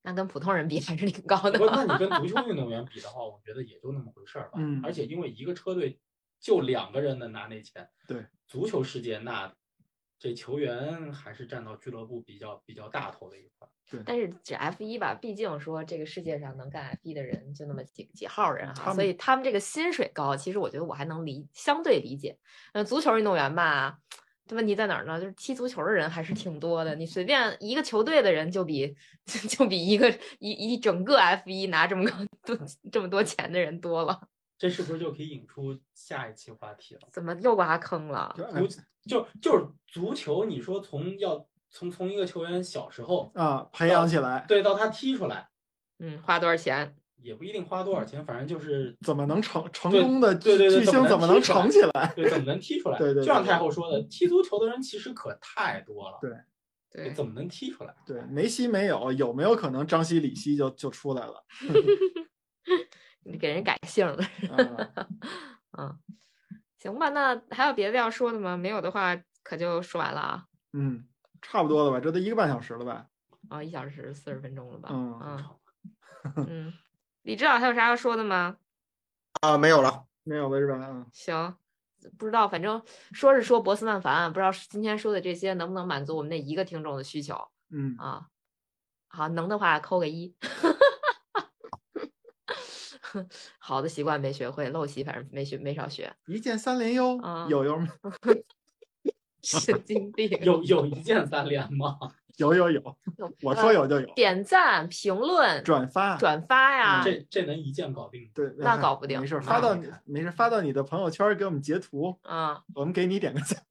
那跟普通人比还是挺高的不，。那你跟足球 运动员比的话，我觉得也就那么回事儿吧。嗯而且因为一个车队就两个人能拿那钱，对，足球世界那这球员还是占到俱乐部比较比较大头的一块儿。但是这 F 一吧，毕竟说这个世界上能干 F 一的人就那么几几号人哈，所以他们这个薪水高，其实我觉得我还能理相对理解。呃，足球运动员吧，这问题在哪儿呢？就是踢足球的人还是挺多的，你随便一个球队的人就比 就比一个一一整个 F 一拿这么高多这么多钱的人多了，这是不是就可以引出下一期话题了？怎么又挖坑了？就足就就是足球，你说从要从从一个球员小时候啊，培养起来对到他踢出来，嗯，花多少钱？也不一定花多少钱，反正就是怎么能成成功的对对对巨怎么能星怎么能成起来？对怎么能踢出来？对 对就像太后说的，踢足球的人其实可太多了。对对，怎么能踢出来？对，梅西没有，有没有可能张西、李希就就出来了？你给人改姓了。啊 嗯，行吧，那还有别的要说的吗？没有的话，可就说完了啊。嗯，差不多了吧？这都一个半小时了吧？啊，一小时四十分钟了吧？嗯嗯嗯，李指导还有啥要说的吗？啊，没有了。没有了是吧？嗯，行，不知道，反正说是说博斯曼凡，不知道今天说的这些能不能满足我们那一个听众的需求嗯，啊？好，能的话扣个一。好的习惯没学会，陋习反正没学没少学，一键三连哟啊，有有 神经病。有有一键三连吗？有有有，我说有就有，点赞、评论、转发转发呀，这这能一键搞定吗？对，那搞不定没事发到没事发到你的朋友圈，给我们截图，啊，我们给你点个赞。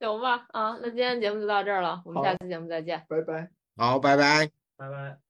行吧，啊，那今天节目就到这儿了，我们下次节目再见。拜拜。好，拜拜。拜拜。